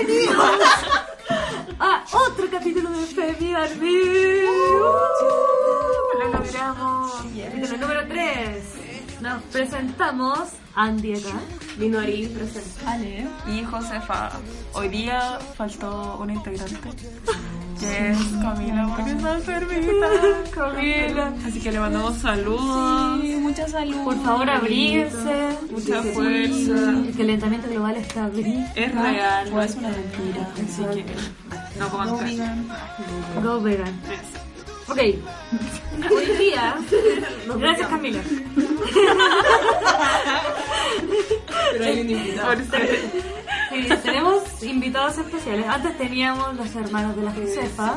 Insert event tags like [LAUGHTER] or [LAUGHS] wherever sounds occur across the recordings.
[LAUGHS] Ah. Bienvenidos a otro capítulo de Femi Army. Lo logramos. Capítulo número 3. Nos presentamos Andy acá. Minori presente. Ale y Josefa. Hoy día faltó una integrante. [LAUGHS] Que es Camila, porque está enfermita. [LAUGHS] Camila. Así que le mandamos saludos. Sí, mucha salud. Por favor, abrirse. Mucha Sí. fuerza. El calentamiento global está abriendo. Es real, O es una mentira. Así que no coman No carne. vegan. Go vegan. Ok. Hoy día. [LAUGHS] Gracias, Camila. [LAUGHS] Pero hay un invitado. Sí, tenemos invitados especiales. Antes teníamos los hermanos de la Josefa.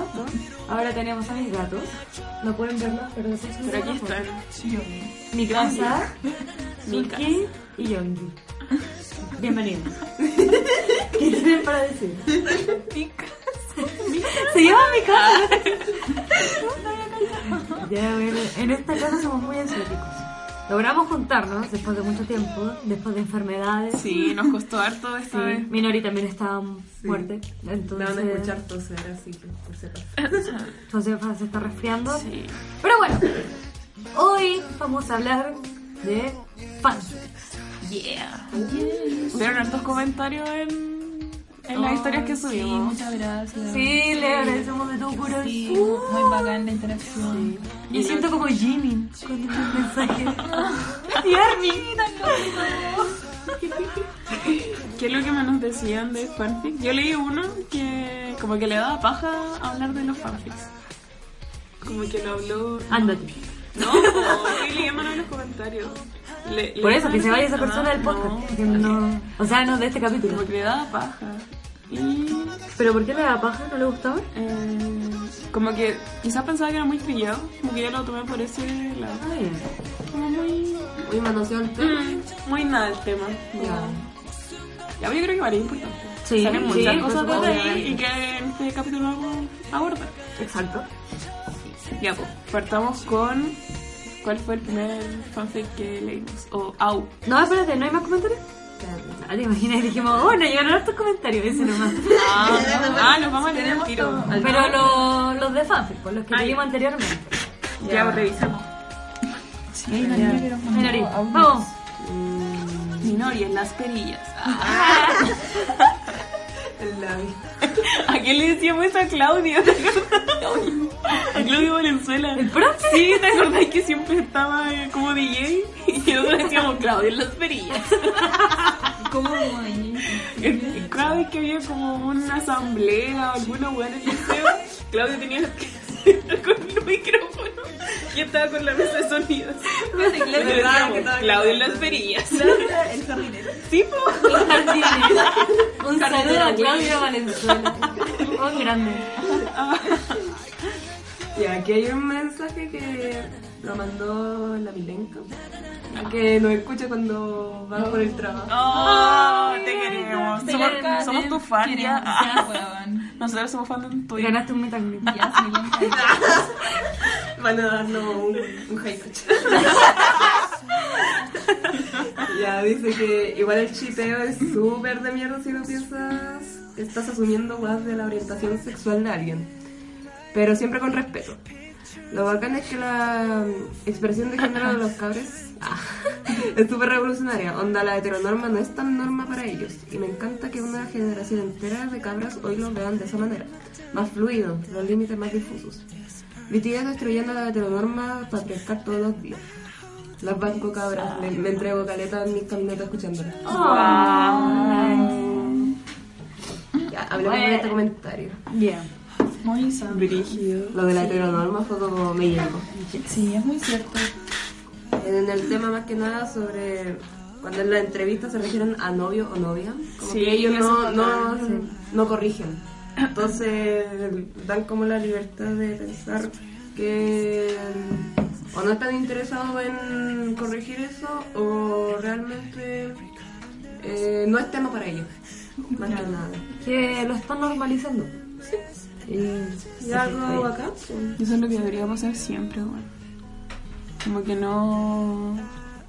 Ahora tenemos a mis gatos. No pueden verlos, pero después Pero aquí están. Mi casa, Mika. Suki y Yongi. Bienvenidos. [LAUGHS] ¿Qué tienen para decir? Se llama mi casa. Ya, bueno, en esta casa somos muy asiáticos. Logramos juntarnos después de mucho tiempo, después de enfermedades. Sí, nos costó harto [LAUGHS] esta Sí, vez. Minori también estaba muerte. Entonces, Me van a escuchar toser, así que por si acaso. [LAUGHS] Josefa se está resfriando. Sí. Pero bueno, hoy vamos a hablar de fans. Yeah. Hubieron hartos comentarios en, en las Oh, historias que Sí, subimos. muchas gracias. Sí, le agradecemos de todo corazón. Sí, muy bacán la interacción. Me siento como Jimin con estos mensajes. [LAUGHS] y Armin. ¿Qué es lo que menos decían de fanfic? Yo leí uno que como que le daba paja hablar de los fanfics. Como que lo habló... Ándate. No, estoy leyendo en los comentarios. Le- Por le- eso, que se vaya esa persona del podcast. no- o sea, no de este capítulo. Como que le daba paja. Y ¿Pero por qué le da paja? ¿No le gustaba? eh, como que quizás pensaba que era muy trillado, como que yo lo tomé por ese lado. Ay, Como muy... Muy manoseado el tema. mm, muy nada el tema. Ya. Ya, pero yo creo que varía importante. Sí, Salen sí, muchas por cosas de ahí y que en este capítulo vamos a abordar. exacto. Ya, pues, partamos con. ¿Cuál fue el primer fanfic que leímos? O Au. No, espérate, ¿no hay más comentarios? Ah, te imaginas, dijimos, bueno, llegaron hartos comentarios, ese nomás. [LAUGHS] Ah, ah los vamos a leer al tiro. Pero lo- los de fanfic, por los que Ah, ya. leímos anteriormente. Ya, pues, revisamos. Sí, nos Minori, audios. vamos. Minori en las perillas. [LAUGHS] [LAUGHS] El. [LAUGHS] ¿A quién le decíamos eso a Claudio? [LAUGHS] A Claudio Valenzuela. ¿El profe? Sí, ¿te acordás que siempre estaba eh, como DJ? Y nosotros decíamos Claudio en las perillas. ¿Cómo Cada vez que había como una asamblea o alguna weá en el liceo, Claudio tenía que [LAUGHS] con el micrófono y estaba con la mesa de sonidos. Claudio en las perillas. [LAUGHS] El jardinero. Sí, jardines. Un saludo a güey. Claudia Valenzuela. [LAUGHS] Un grande. Y aquí hay un mensaje que lo mandó la Milenka. Que nos escucha cuando va por el trabajo. Oh, te queremos. Te Somos, queremos. somos Nosotros somos fan tuyo. Ganaste un sí, bien. [LAUGHS] Van a darnos un, un high [LAUGHS] ya dice que igual el chipeo es súper de mierda si lo piensas. Estás asumiendo más de la orientación sexual de alguien. Pero siempre con respeto. Lo bacán es que la mm, expresión de género de los cabres ah, [LAUGHS] es súper revolucionaria. Onda, la heteronorma no es tan norma para ellos. Y me encanta que una generación entera de cabras hoy lo vean de esa manera. Más fluido, los límites más difusos. BTS destruyendo la heteronorma patriarcal todos los días. Las banco cabras, me, me entrego caleta en mis camionetas escuchándolas. Ya, hablemos de este comentario. Bien. Muy sano. Brígido. Lo de la heteronorma fue como me llegó. Sí, es muy cierto. En el tema más que nada sobre cuando en la entrevista se refieren a novio o novia, como Sí, que ellos no, no, no corrigen. Entonces dan como la libertad de pensar que o no están interesados en corregir eso o realmente eh, no es tema para ellos. Más que nada. Que lo están normalizando. Y algo acá. Eso es lo que deberíamos hacer siempre, weón. Como que no.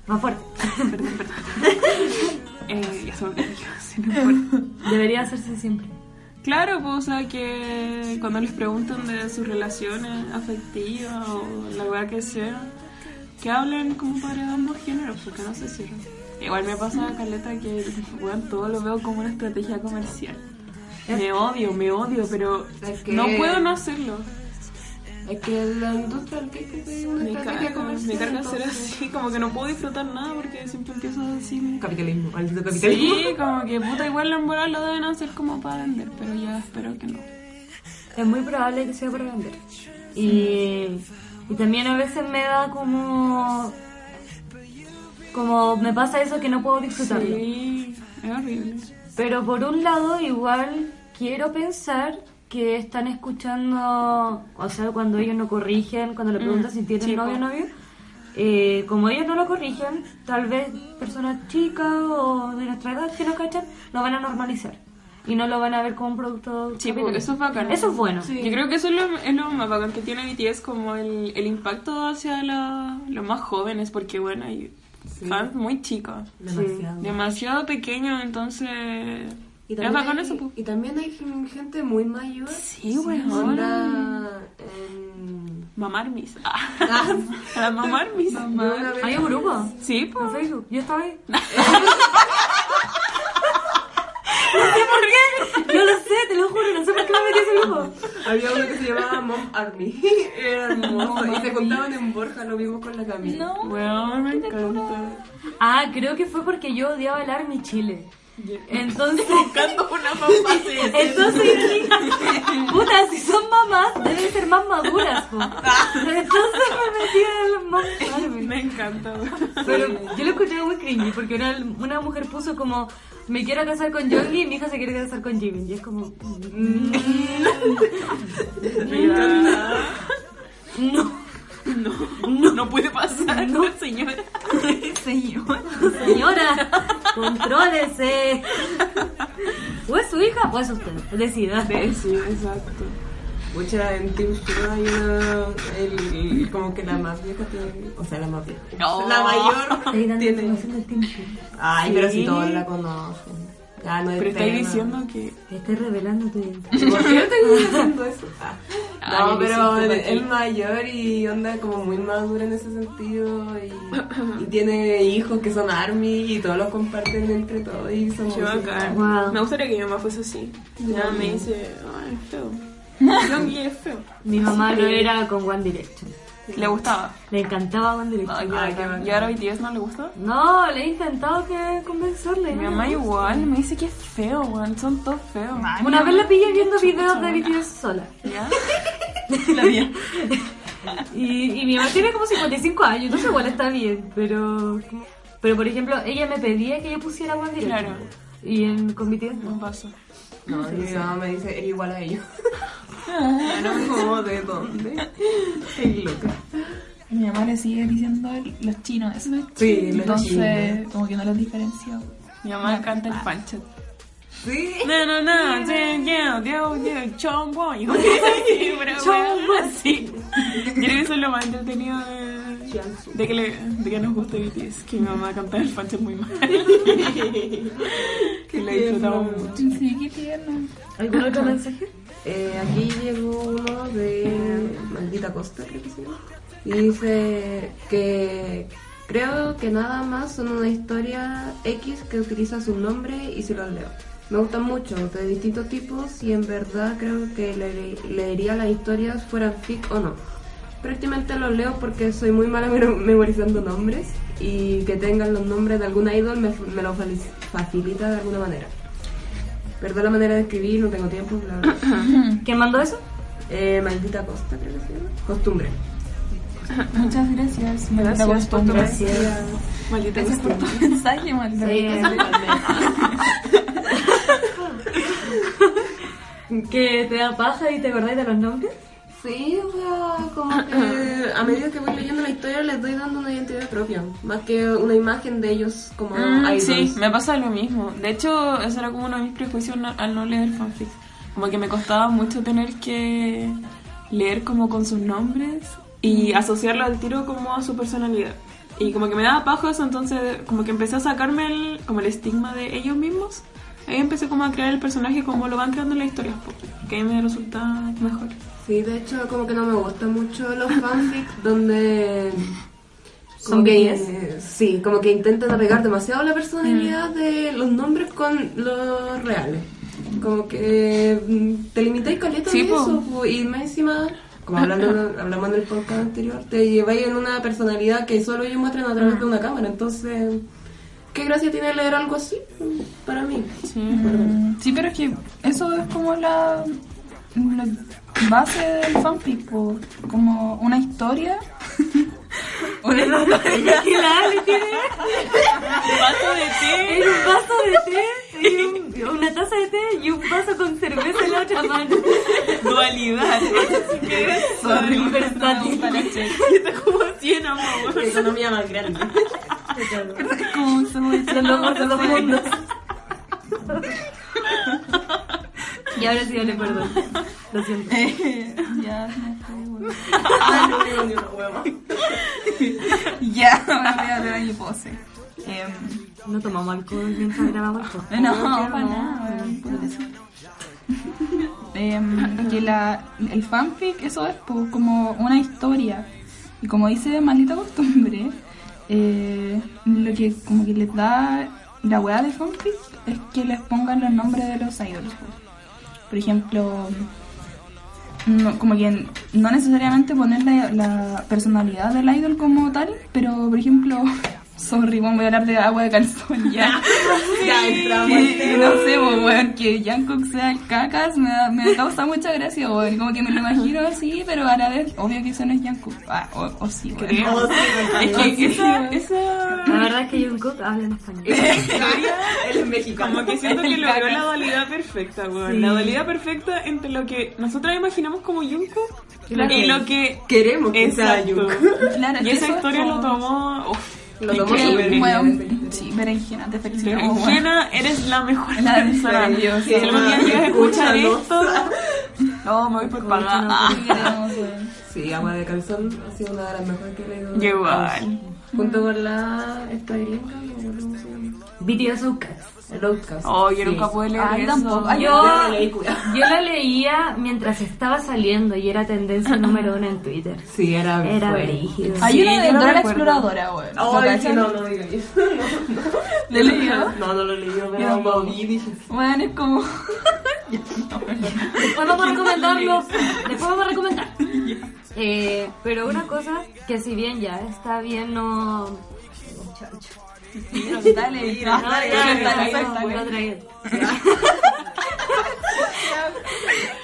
Más fuerte. [LAUGHS] Perdón, perdón. [LAUGHS] Eh, ya se me. [LAUGHS] Debería hacerse siempre. Claro, pues, o sea, que cuando les preguntan de sus relaciones afectivas o la weá que sea, que hablen como para ambos géneros, porque no se cierran. Igual me pasa a Caleta que, weón, todo lo veo como una estrategia comercial. Me [LAUGHS] odio, me odio, pero Es que- no puedo no hacerlo. Es que la industria del K-pop es una Me estrategia carga, comercial. me carga ser así, como que no puedo disfrutar nada porque siempre empiezo a decir... Capitalismo, maldito capitalismo. Sí, como que puta igual en moral lo deben hacer como para vender, pero ya espero que no. Es muy probable que sea para vender. Y, y también a veces me da como... Como me pasa eso que no puedo disfrutarlo. Sí, es horrible. Pero por un lado, igual quiero pensar que están escuchando, o sea, cuando ellos no corrigen, cuando le preguntan si tienen novio o novio, eh, como ellos no lo corrigen, tal vez personas chicas o de nuestra edad que no cachan, lo van a normalizar. Y no lo van a ver como un producto. Sí, pues, eso es bacán. Eso es bueno. Yo creo que eso es lo, es lo más bacán que tiene BTS, como el, el impacto hacia la- los más jóvenes, porque bueno, fans muy chicos, Demasiado. demasiado pequeños, entonces... Y también, hay, eso, y también hay gente muy mayor. Sí. Onda en... Mamarmis. [LAUGHS] Ah, [LAUGHS] la mamarmis. Yo una vez- Hay un grupo Sí, en pues. Facebook. Yo estaba ahí. no [LAUGHS] sé por qué. No lo sé, te lo juro. No sé por qué me metí ese grupo. Había uno que se llamaba Mom Army. Era [LAUGHS] hermoso. Y se juntaban en Borja, lo vimos con la Camila. No. Weón, me encanta. Ah, creo que fue porque yo odiaba el Army Chile. Entonces, [LAUGHS] Buscando una mamá [LAUGHS] entonces dije, puta, si son mamás, deben ser más maduras, po. Entonces me metí Mom Army. Me encanta. Pero yo lo escuché muy cringy porque una, una mujer puso como, me quiero casar con Yogi y mi hija se quiere casar con Jimin. Y es como, mm, no, No, no puede pasar, No. señora. señora, señora, contrólese. O es su hija o es usted, decida. Sí, exacto. Mucha en Team Sugar hay una. El, el- como que la más vieja tiene. O sea, la más vieja. No. La mayor [LAUGHS] tiene. del tiempo. Ay, pero Sí. si todos la conocen. Ya no es Pero estáis diciendo que. Estoy revelando tu identidad. [LAUGHS] ¿Por qué estoy haciendo eso? [LAUGHS] Ah. Ay, No, pero ¿para qué? mayor y onda como muy madura en ese sentido y, [COUGHS] y tiene hijos que son army y todos los comparten entre todos y son. Wow. Me gustaría que mi mamá fuese así. Ya me dice, ay, es es feo. Mi mamá lo era con One Direction. ¿Le gustaba? Le encantaba One Direction. Ay. ¿Y ahora BTS no le gusta? No, le he intentado que convencerle. Mi mamá igual me dice que es feo, weón. Son todos feos. Una vez la pillé viendo videos de BTS sola. ¿Ya? [LAUGHS] La mía. [LAUGHS] Y, y mi mamá tiene como 55 años, entonces igual está bien, pero... Pero por ejemplo, ella me pedía que yo pusiera One Direction. Claro. Y en, con BTS No no. pasa. No, y mi mamá me dice, eres igual a ellos. [LAUGHS] Bueno, como de dónde. Qué loca. Mi mamá le sigue diciendo los chinos. Eso no es Sí, chino. los Entonces, chinos. como que no los diferencio. Mi mamá canta el fanchet. Sí. No, no, no, yeah, yeah, chong, boy. [LAUGHS] Sí. Yo creo que eso es lo más entretenido de, de, que, le, de que nos guste BTS, que mi mamá canta el fanchet muy mal. [LAUGHS] que le disfrutamos mucho. Sí, qué tierno. ¿Algún otro mensaje? Eh, aquí llegó uno de Maldita Costa, creo que se llama. Y dice que creo que nada más son una historia X que utiliza su nombre y se los leo. Me gustan mucho, de distintos tipos, y en verdad creo que le- leería las historias fueran fic o no. Prácticamente los leo porque soy muy mala mem- [LAUGHS] memorizando nombres y que tengan los nombres de algún idol me, me lo facilita de alguna manera. Perdón la manera de escribir, no tengo tiempo, bla, bla. [COUGHS] ¿Quién mandó eso? Eh, maldita costa, creo que se llama. Costumbre. Muchas gracias. Maldita Gracias por tu costumbre. Gracias. Maldita Gracias por costumbre. tu mensaje, maldita Sí. [LAUGHS] [LAUGHS] ¿Que te da paja y te acordáis de los nombres? Sí, o sea, como que a medida que voy leyendo la historia les doy dando una identidad propia, más que una imagen de ellos como Mm, idols. sí, me pasa lo mismo. De hecho, eso era como uno de mis prejuicios al no leer fanfic. Como que me costaba mucho tener que leer como con sus nombres y asociarlo al tiro como a su personalidad. Y como que me daba paja eso, entonces como que empecé a sacarme el, como el estigma de ellos mismos. Ahí empecé como a crear el personaje como lo van creando en la historia, que a mí me resulta mejor. Sí, de hecho, como que no me gustan mucho los [LAUGHS] fanfics donde. ¿Son como gays? eh, Sí, como que intentan apegar demasiado la personalidad de los nombres con los reales. Como que mm, te limitáis caleta Sí, po. eso, po, y más encima, como hablando, [LAUGHS] hablamos en el podcast anterior, te lleváis en una personalidad que solo ellos muestran a través de una cámara. Entonces, ¿qué gracia tiene leer algo así? Para mí. Sí. Mm, Sí, pero es que eso es como la, la base del fanfic, po. como una historia. [LAUGHS] una historia. [LAUGHS] Tiene Vaso de té. es un vaso de té, y un- una taza de té y un vaso con cerveza en la otra mano. Dualidad. Es Soy Está versátil. como 100 amor. Economía más grande. Como un sándwich. Los [LAUGHS] lomos de los mundos. Y ahora sí, dale perdón. Lo siento. Eh, ya, no hueva. Ya, ahora voy a hablar de mi pose. Em, No tomamos alcohol mientras grabamos el podcast. No, para nada, weón, puro decir. Em, que la, el fanfic, eso es po, como una historia. Y como dice maldita costumbre, eh, lo que como que les da la weá de fanfic es que les pongan los nombres de los idols. po. Por ejemplo, no, como que no necesariamente poner la, la personalidad del idol como tal, pero por ejemplo, sorry, bueno, voy a hablar de agua de calzón ya. [LAUGHS] Ya [LAUGHS] entramos. Que, no sé, pues, weón, que Jungkook sea el cacas me, da- me causa [LAUGHS] mucha gracia, weón. Como que me lo imagino así, pero a la vez, obvio que eso no es Jungkook. Ah, o, o sí. Creo. Es que esa, esa La verdad es que Jungkook habla en español. historia Él es mexicano. como que siento que logró la dualidad perfecta, weón. Sí. La dualidad perfecta entre lo que nosotros imaginamos como Jungkook Claro. y lo que Queremos que sea Exacto. Jungkook. Claro, Y que esa historia lo tomó. Uf, Lo increíble. súper bien. Weón, sí, berenjena, te felicitamos, weón. Berenjena, eres la mejor La persona. Si algún día llegas a escuchar esto, [LAUGHS] no, me voy por pagar. Sí, Agua de Calzón ha sido una de las mejores que he leído. Igual. Junto con la... esta gringa. BTS Outcast. El Outcast. Oh, yo Sí. nunca pude leer Ay, eso. tampoco. Ay, Yo, Yo la leí, cuidado. yo la leía mientras estaba saliendo y era tendencia número uno en Twitter. Sí, era... Era brígido. Hay una de Dora la. Exploradora, weón. ¿Lo Ay, sí, cachan? no, no diga eso. ¿Lo leído? No, no lo leí, Yo lo dije... Weón, es como... Después vamos a recomendarlo. Después vamos a recomendar. Eh, pero una cosa que si bien ya está bien no... Muchacho.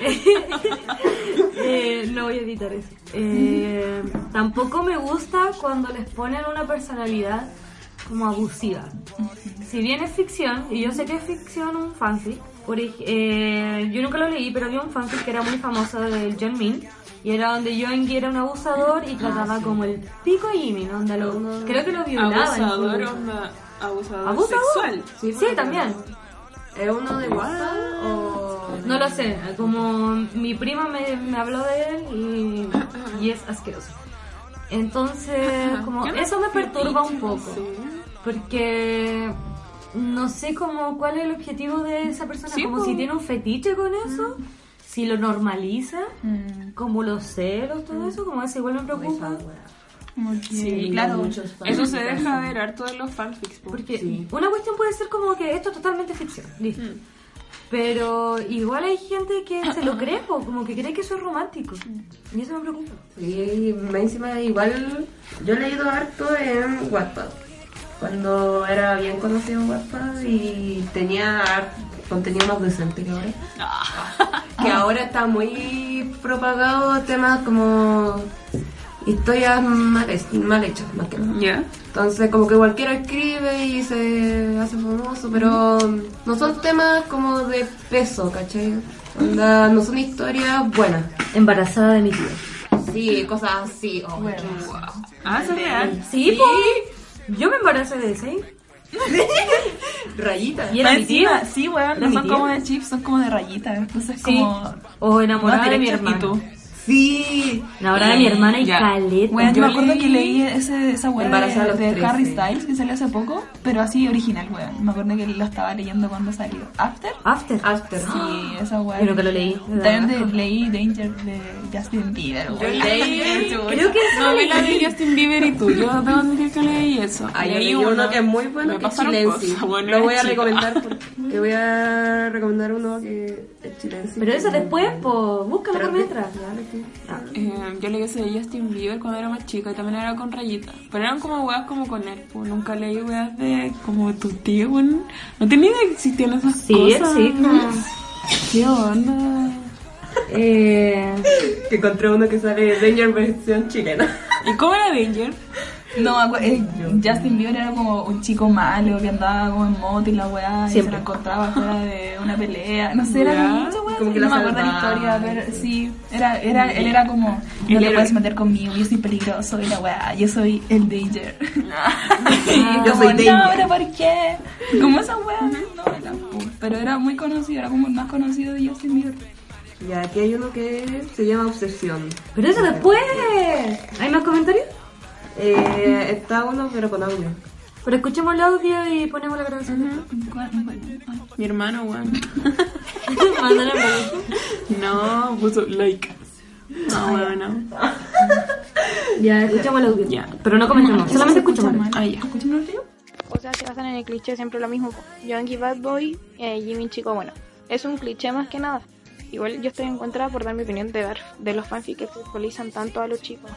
[LAUGHS] Eh, no voy a editar eso. Eh, tampoco me gusta cuando les ponen una personalidad como abusiva. Si bien es ficción, y yo sé que es ficción un fanfic, eh, yo nunca lo leí, pero había un fanfic que era muy famoso del John Min, y era donde Yoongi era un abusador y trataba como el pico a Jimmy, ¿no? Onda lo- creo que lo violaba. Abusador, onda, abusador, ¿Abusador? sexual. Sí, también. ¿Es uno de WhatsApp o...? No lo sé, como mi prima me, me habló de él y, y es asqueroso. Entonces, como eso me perturba un poco, porque no sé como cuál es el objetivo de esa persona, Sí, como si tiene un fetiche con eso, si lo normaliza, Mm, como los celos, todo eso, como eso igual me preocupa. que, Sí, claro. Eso se deja ver harto en los fanfics. po. Porque Sí. una cuestión puede ser como que esto es totalmente ficción, listo. Pero igual hay gente que se lo [COUGHS] cree, po, como que cree que eso es romántico. Y eso me preocupa. Sí, más encima igual yo he leído harto en Wattpad. Cuando era bien conocido en Wattpad y tenía har- contenido más decente que ahora. Que ahora está muy propagado temas como historias mal, mal hechas, más que nada. Entonces como que cualquiera escribe y se hace famoso, pero no son temas como de peso, ¿cachai? Onda, no son historias buenas. Embarazada de mi tío. Sí, cosas así. oh, Bueno. Ah, eso es real. Sí. Yo me embaracé de ese. [LAUGHS] Rayitas. Y era Más mi tío. encima, Sí, weón, no son como de chips, son como de rayitas. Entonces, Sí. como. O enamorada de mi hermano. Sí. La hora de mi hermana y Ya. caleta. Bueno, yo me acuerdo leí- que leí ese, esa a de, de 13. Harry Styles que salió hace poco, pero así original, weón. Me acuerdo que lo estaba leyendo cuando salió. ¿After? After. After. Sí, esa weá. Yo nunca lo leí. También de- leí Danger de Justin Bieber, Yo leí, [LAUGHS] Creo que no vi la de Justin Bieber y tú. Yo admitir que leí eso. Ah, leí leí uno que es muy bueno, me que es Chilensi. bueno, Lo voy a recomendar [LAUGHS] porque voy a recomendar uno que es Chilensi. Pero eso después, pues, búscalo por mientras. Dale, tú. Eh, yo leí ese de Justin Bieber cuando era más chica y también era con rayita. Pero eran como weas como con él. Pues nunca leí weas de como tu tío. weón. No tenía idea que existían esas Sí, cosas. existen. [LAUGHS] ¿Qué onda? Eh, Que encontré uno que sale Danger versión chilena. ¿Y cómo era Danger? No, eh, Justin Bieber era como un chico malo que andaba como en moto y la weá y se la encontraba fuera de una pelea. No sé, era Ya. Como que no la me acuerdo la historia, pero sí, era, era, él era como, no te puedes meter conmigo, yo soy peligroso y la weá, yo soy el danger. [LAUGHS] Y Yo como, soy [LAUGHS] No, Danger. pero ¿por qué? Como esa weá, no, era, pero era muy conocido, era como el más conocido de Justin Bieber. Y aquí hay uno que se llama Obsesión. pero eso después. ¿Hay más comentarios? Eh, está uno pero con audio. Pero escuchemos el audio y ponemos la grabación. Ay. Mi hermano, weón. [LAUGHS] No, puso like. No, weón, no. Ya, escuchamos el audio. Ya. Pero no comentemos, solamente escuchamos. mal. Ah, ya. ¿Escuchamos el audio? O sea, se basan en el cliché siempre lo mismo. Yankee Bad Boy, eh, Jimmy Chico Bueno. Es un cliché más que nada. Igual yo estoy en contra por dar mi opinión de, dar, de los fanfics que sexualizan tanto a los chicos.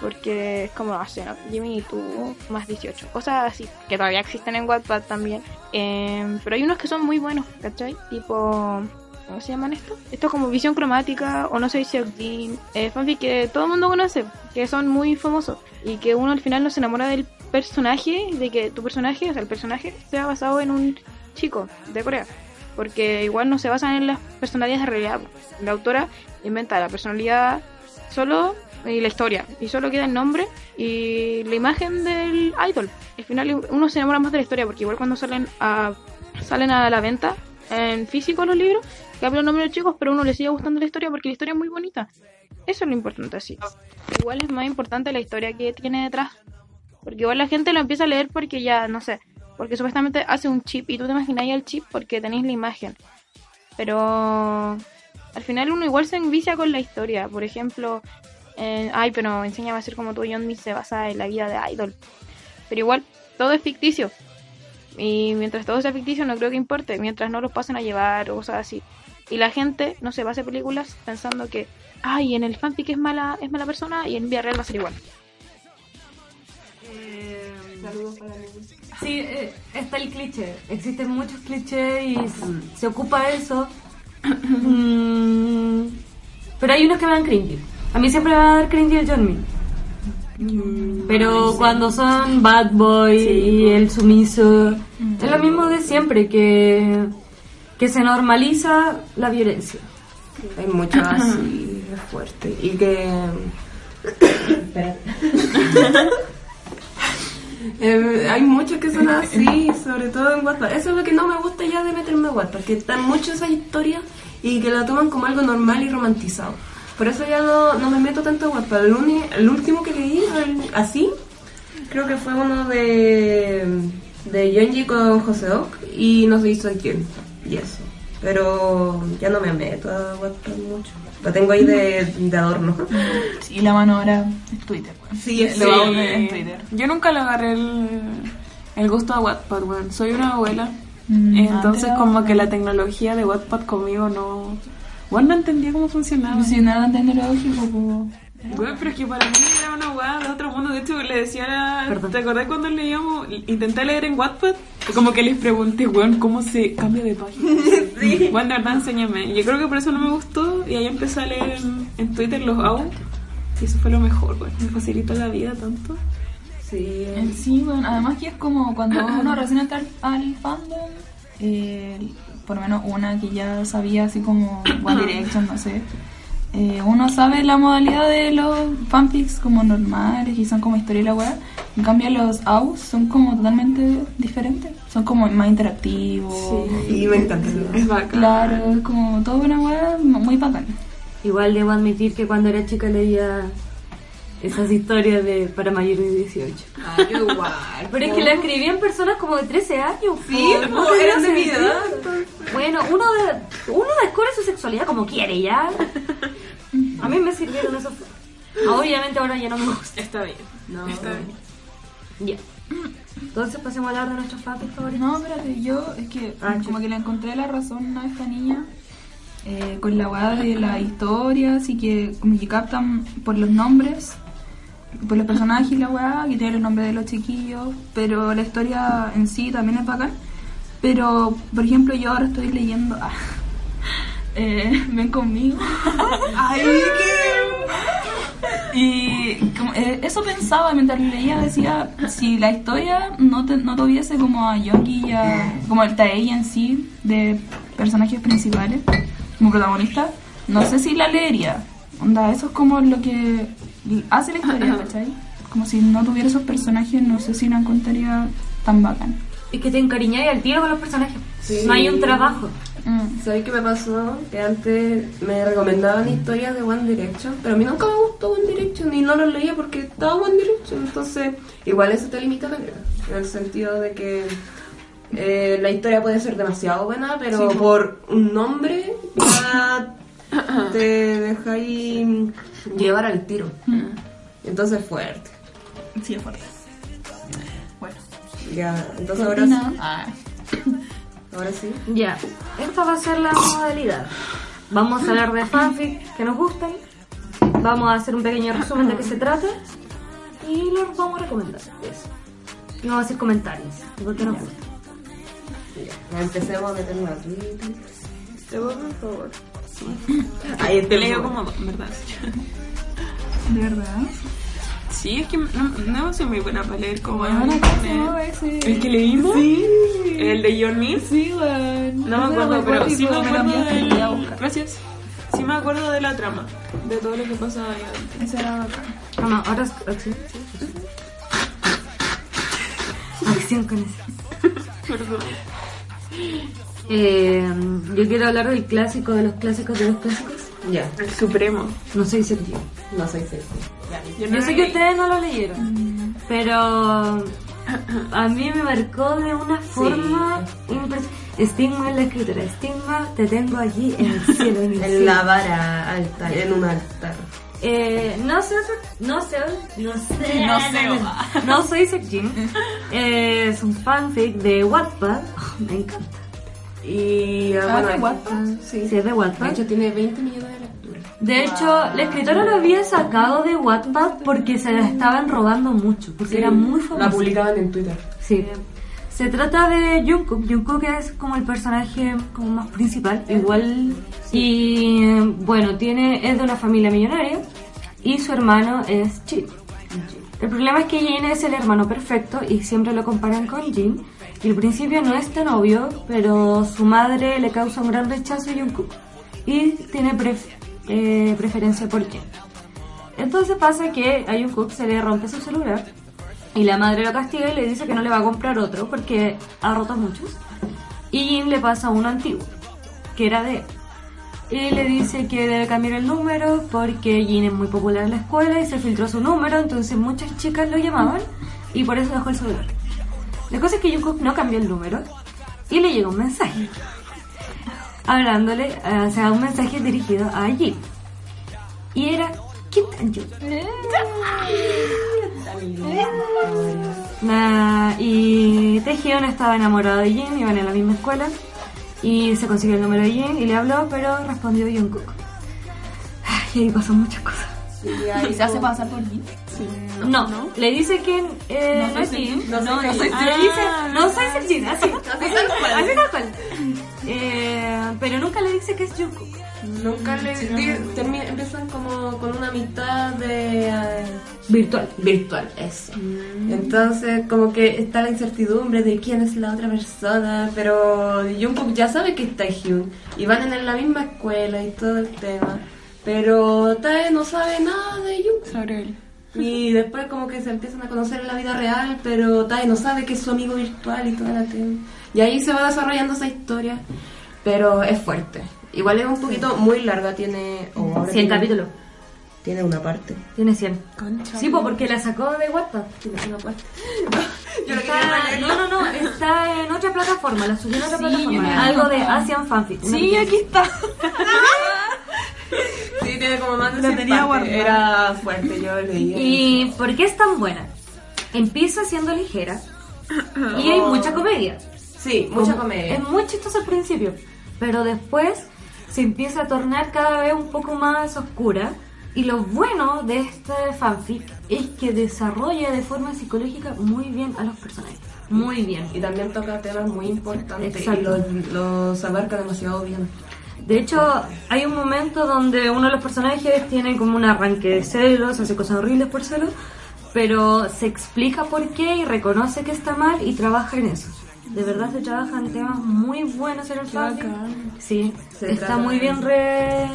Porque es como, sé, ¿no? Jimmy y tú más 18. Cosas así, que todavía existen en Wattpad también. Eh, pero hay unos que son muy buenos, ¿cachai? Tipo, ¿cómo se llaman estos? Esto es como Visión Cromática o No Soy Seokjin. Eh, fanfic que todo el mundo conoce, que son muy famosos. Y que uno al final no se enamora del personaje, de que tu personaje, o sea, el personaje, sea basado en un chico de Corea. Porque igual no se basan en las personalidades de realidad. La autora inventa la personalidad solo y la historia. Y solo queda el nombre y la imagen del idol. Al final uno se enamora más de la historia porque igual cuando salen a, salen a la venta en físico los libros, cambian los nombres de chicos, pero uno le sigue gustando la historia porque la historia es muy bonita. Eso es lo importante así. Igual es más importante la historia que tiene detrás. Porque igual la gente lo empieza a leer porque ya, no sé, porque supuestamente hace un chip y tú te imaginas el chip porque tenéis la imagen. Pero al final uno igual se envicia con la historia. Por ejemplo, eh, ay, pero enséñame a ser como tú, John se basa en la vida de Idol. Pero igual, todo es ficticio. Y mientras todo sea ficticio, no creo que importe. Mientras no los pasen a llevar o cosas así. Y la gente no se va a hacer películas pensando que, ay, en el fanfic es mala, es mala persona y en vida real va a ser igual. Saludos para. Sí, eh, está el cliché. Existen muchos clichés y s- se ocupa eso. [CLEARS THROAT] Mm, Pero hay unos que me dan cringe. A mí siempre me va a dar cringe el John Pero cuando son bad boy y el sumiso, es lo mismo de siempre, que, que se normaliza la violencia. Hay mucho así, es fuerte. Y que. Eh, [LAUGHS] hay muchos que son así, [LAUGHS] sobre todo en WhatsApp. Eso es lo que no me gusta ya de meterme a WhatsApp, que están muchas esas historias y que la toman como algo normal y romantizado. Por eso ya no, no me meto tanto a WhatsApp. El, uni- el último que leí, el- así, creo que fue uno de, de Yonji con José Ock y no sé si soy quién. Y eso. Pero ya no me meto a WhatsApp mucho. Lo tengo ahí de, de adorno. [LAUGHS] Sí, la mano ahora es Twitter, weón. Sí, es- Sí. en Twitter. Yo nunca le agarré el, el gusto a Wattpad, weón. Soy una abuela. Mm, Entonces antes como que la tecnología de Wattpad conmigo no... Bueno, no entendía cómo funcionaba. Si nada tecnológico, pues. Güey, pero es que para mí era una weá de otro mundo. De hecho, le decía, a- Perdón. ¿te acordás cuando leíamos? Intenté leer en Wattpad. Como que les pregunté, weón, ¿cómo se cambia de página? [LAUGHS] sí. Bueno, de verdad, enséñame. Yo creo que por eso no me gustó. Y ahí empecé a leer en, en Twitter los AU. Y eso fue lo mejor, weón. Me facilitó la vida tanto. Sí, Sí, bueno, además que es como cuando [CLEARS THROAT] uno recién entra al, al fandom, eh, por lo menos una que ya sabía así como [COUGHS] One Direction, no sé, eh, uno sabe la modalidad de los fanfics como normales y son como historia y la weá, en cambio los AUS son como totalmente diferentes, son como más interactivos, y me encanta. Es bacán. claro, es como toda una weá muy bacana. Igual debo admitir que cuando era chica leía esas historias de para mayores de 18. Ah, yo igual. [LAUGHS] Pero es que la escribían personas como de 13 años. Sí, te eran de mi edad. Bueno, uno, de, uno descubre su sexualidad como quiere, ¿ya? A mí me sirvieron esos... Obviamente ahora ya no me gusta. Está bien. No. Está bien. Ya. Entonces pasemos a hablar de nuestros fanfics favoritos. No, espérate, yo es que Ah, como que le encontré la razón a esta niña eh, con la weá de las historias y que como que captan por los nombres, por los personajes y la weá, que tiene los nombres de los chiquillos, pero la historia en sí también es bacán. Pero, por ejemplo, yo ahora estoy leyendo... ah, [LAUGHS] eh, ven conmigo. [LAUGHS] Ay, [LAUGHS] qué... Y como, eh, eso pensaba mientras leía, decía, si la historia no, te- no tuviese como a Yogi y a, como el Taei en sí, de personajes principales, como protagonista, no sé si la leería. Onda, eso es como lo que hace la historia, [LAUGHS] ¿cachai? Como si no tuviera esos personajes, no sé si la encontraría tan bacán. Es que te encariñáis al tiro con los personajes. Sí. No hay un trabajo. Mm. ¿Sabes qué me pasó? Que antes me recomendaban historias de One Direction, pero a mí nunca me gustó One Direction y no los leía porque estaba One Direction. Entonces, igual eso te limita la. En el sentido de que eh, la historia puede ser demasiado buena, pero por un nombre ya [COUGHS] te dejáis llevar al tiro. Entonces, fuerte. Sí, es fuerte. Bueno. Ya, entonces ahora sí. Ah. Ahora sí. Ya, esta va a ser la modalidad. Vamos a hablar de fanfic que nos gusten. Vamos a hacer un pequeño resumen de qué se trata. Y los vamos a recomendar. Eso. Y vamos a hacer comentarios de por qué nos gusta. Ya, empecemos a meternos aquí. Te voy, por favor. Ahí Te leo como dos, ¿verdad? ¿De verdad? Sí, es que no, no soy muy buena para leer como Bueno, en ¿acaso internet. ese? ¿El que leímos? Sí. ¿El de John Mills? Sí, weón. No me acuerdo, pero sí me acuerdo del... del... Gracias. Sí me acuerdo de la trama, de todo lo que pasaba ahí adentro. Ese era bacán. Ah, no, ahora es acción. Acción con eso. [LAUGHS] Perdón. Eh, yo quiero hablar del clásico de los clásicos de los clásicos. Ya, El Supremo. No soy Sergio. no soy sexy. Yo, Yo no sé lo que ustedes no lo leyeron, pero a mí me marcó de una forma impresionante. Estigma en la escritura, estigma, te tengo allí en el cielo. En, el [LAUGHS] En cielo. la vara alta, en un altar. Eh, no sé, no sé, no sé, [LAUGHS] No sé, [LAUGHS] no soy Sekjin. Eh, es un fanfic de Wattpad. Oh, me encanta. Y Ah, bueno, ¿de Wattpad? Sí. Sí, es de De Wattpad. hecho, tiene 20 millones de lecturas. De hecho, la escritora lo había sacado de Wattpad porque se la estaban robando mucho, porque era muy La famosa. publicaban en Twitter. Sí. Se trata de Jungkook. Jungkook es como el personaje como más principal, igual. Y bueno, tiene es de una familia millonaria y su hermano es Jin. El problema es que Jin es el hermano perfecto y siempre lo comparan con Jin. Y al principio no es tan obvio, pero su madre le causa un gran rechazo a Jungkook y tiene eh, preferencia por Jin. Entonces pasa que a Jungkook se le rompe su celular y la madre lo castiga y le dice que no le va a comprar otro porque ha roto muchos. Y Jin le pasa uno antiguo, que era de él. Y le dice que debe cambiar el número porque Jin es muy popular en la escuela y se filtró su número, entonces muchas chicas lo llamaban y por eso dejó el celular. La cosa es que Jungkook no cambió el número y le llegó un mensaje. Hablándole, eh, o sea, un mensaje dirigido a Jin. Y era, ¿quién tan yo? Nah, y Taehyun estaba enamorado de Jin, iban en la misma escuela y se consiguió el número de Jin y le habló, pero respondió Jungkook. Ay, Y ahí pasan muchas cosas. Y se hace pasar por mí. No, le dice que eh, no, es soy Jin, no no, soy no le dice, no así, [LAUGHS] así tal cual. Eh, pero nunca le dice que es Jungkook. Nunca le di- termi- empiezan como con una mitad de eh, Virtual. virtual, eso. Entonces, como que está la incertidumbre de quién es la otra persona, pero Jungkook ya sabe que está Hyun y van en la misma escuela y todo el tema. Pero Tae no sabe nada de Jungkook. Sobre él. Y después como que se empiezan a conocer en la vida real, pero Tae no sabe que es su amigo virtual y toda la tema. Y ahí se va desarrollando esa historia, pero es fuerte. Igual es un poquito muy larga, tiene... oh, ahora 100 tiene- capítulos. Tiene una parte. Tiene 100. Concha. Sí, pues porque la sacó de Wattpad. Tiene una parte. Yo Está- no, no, no, está en otra plataforma, la subió en otra Sí, plataforma. Algo de. Asian Fanfic. Sí, aquí está. [LAUGHS] Sí, tiene como más de La 100 tenía. Era fuerte, yo leía. ¿Y por qué es tan buena? Empieza siendo ligera y hay mucha comedia. Sí, mucha Como- comedia. Es muy chistoso al principio, pero después se empieza a tornar cada vez un poco más oscura. Y lo bueno de este fanfic es que desarrolla de forma psicológica muy bien a los personajes. Muy bien. Y también toca temas muy importantes Exacto. y los, los abarca demasiado bien. De hecho, hay un momento donde uno de los personajes tiene como un arranque de celos, hace cosas horribles por celos, pero se explica por qué y reconoce que está mal y trabaja en eso. De verdad se trabajan temas muy buenos en el fanfic. bacán. Sí, Se está muy bien re,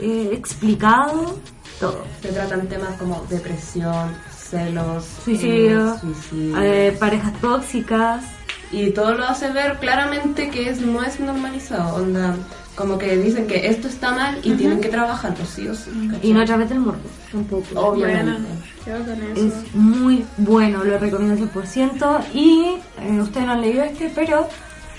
eh, explicado todo. Se tratan temas como depresión, celos, Suicidio, eh, suicidio. eh, parejas tóxicas. Y todo lo hace ver claramente que es, no es normalizado. Onda, como que dicen que esto está mal y tienen que trabajarlo, sí o sí. ¿cachai? Y no a través del morbo, tampoco. Obviamente. Eso. Es muy bueno, lo recomiendo 100%. Y eh, ustedes no han leído este, pero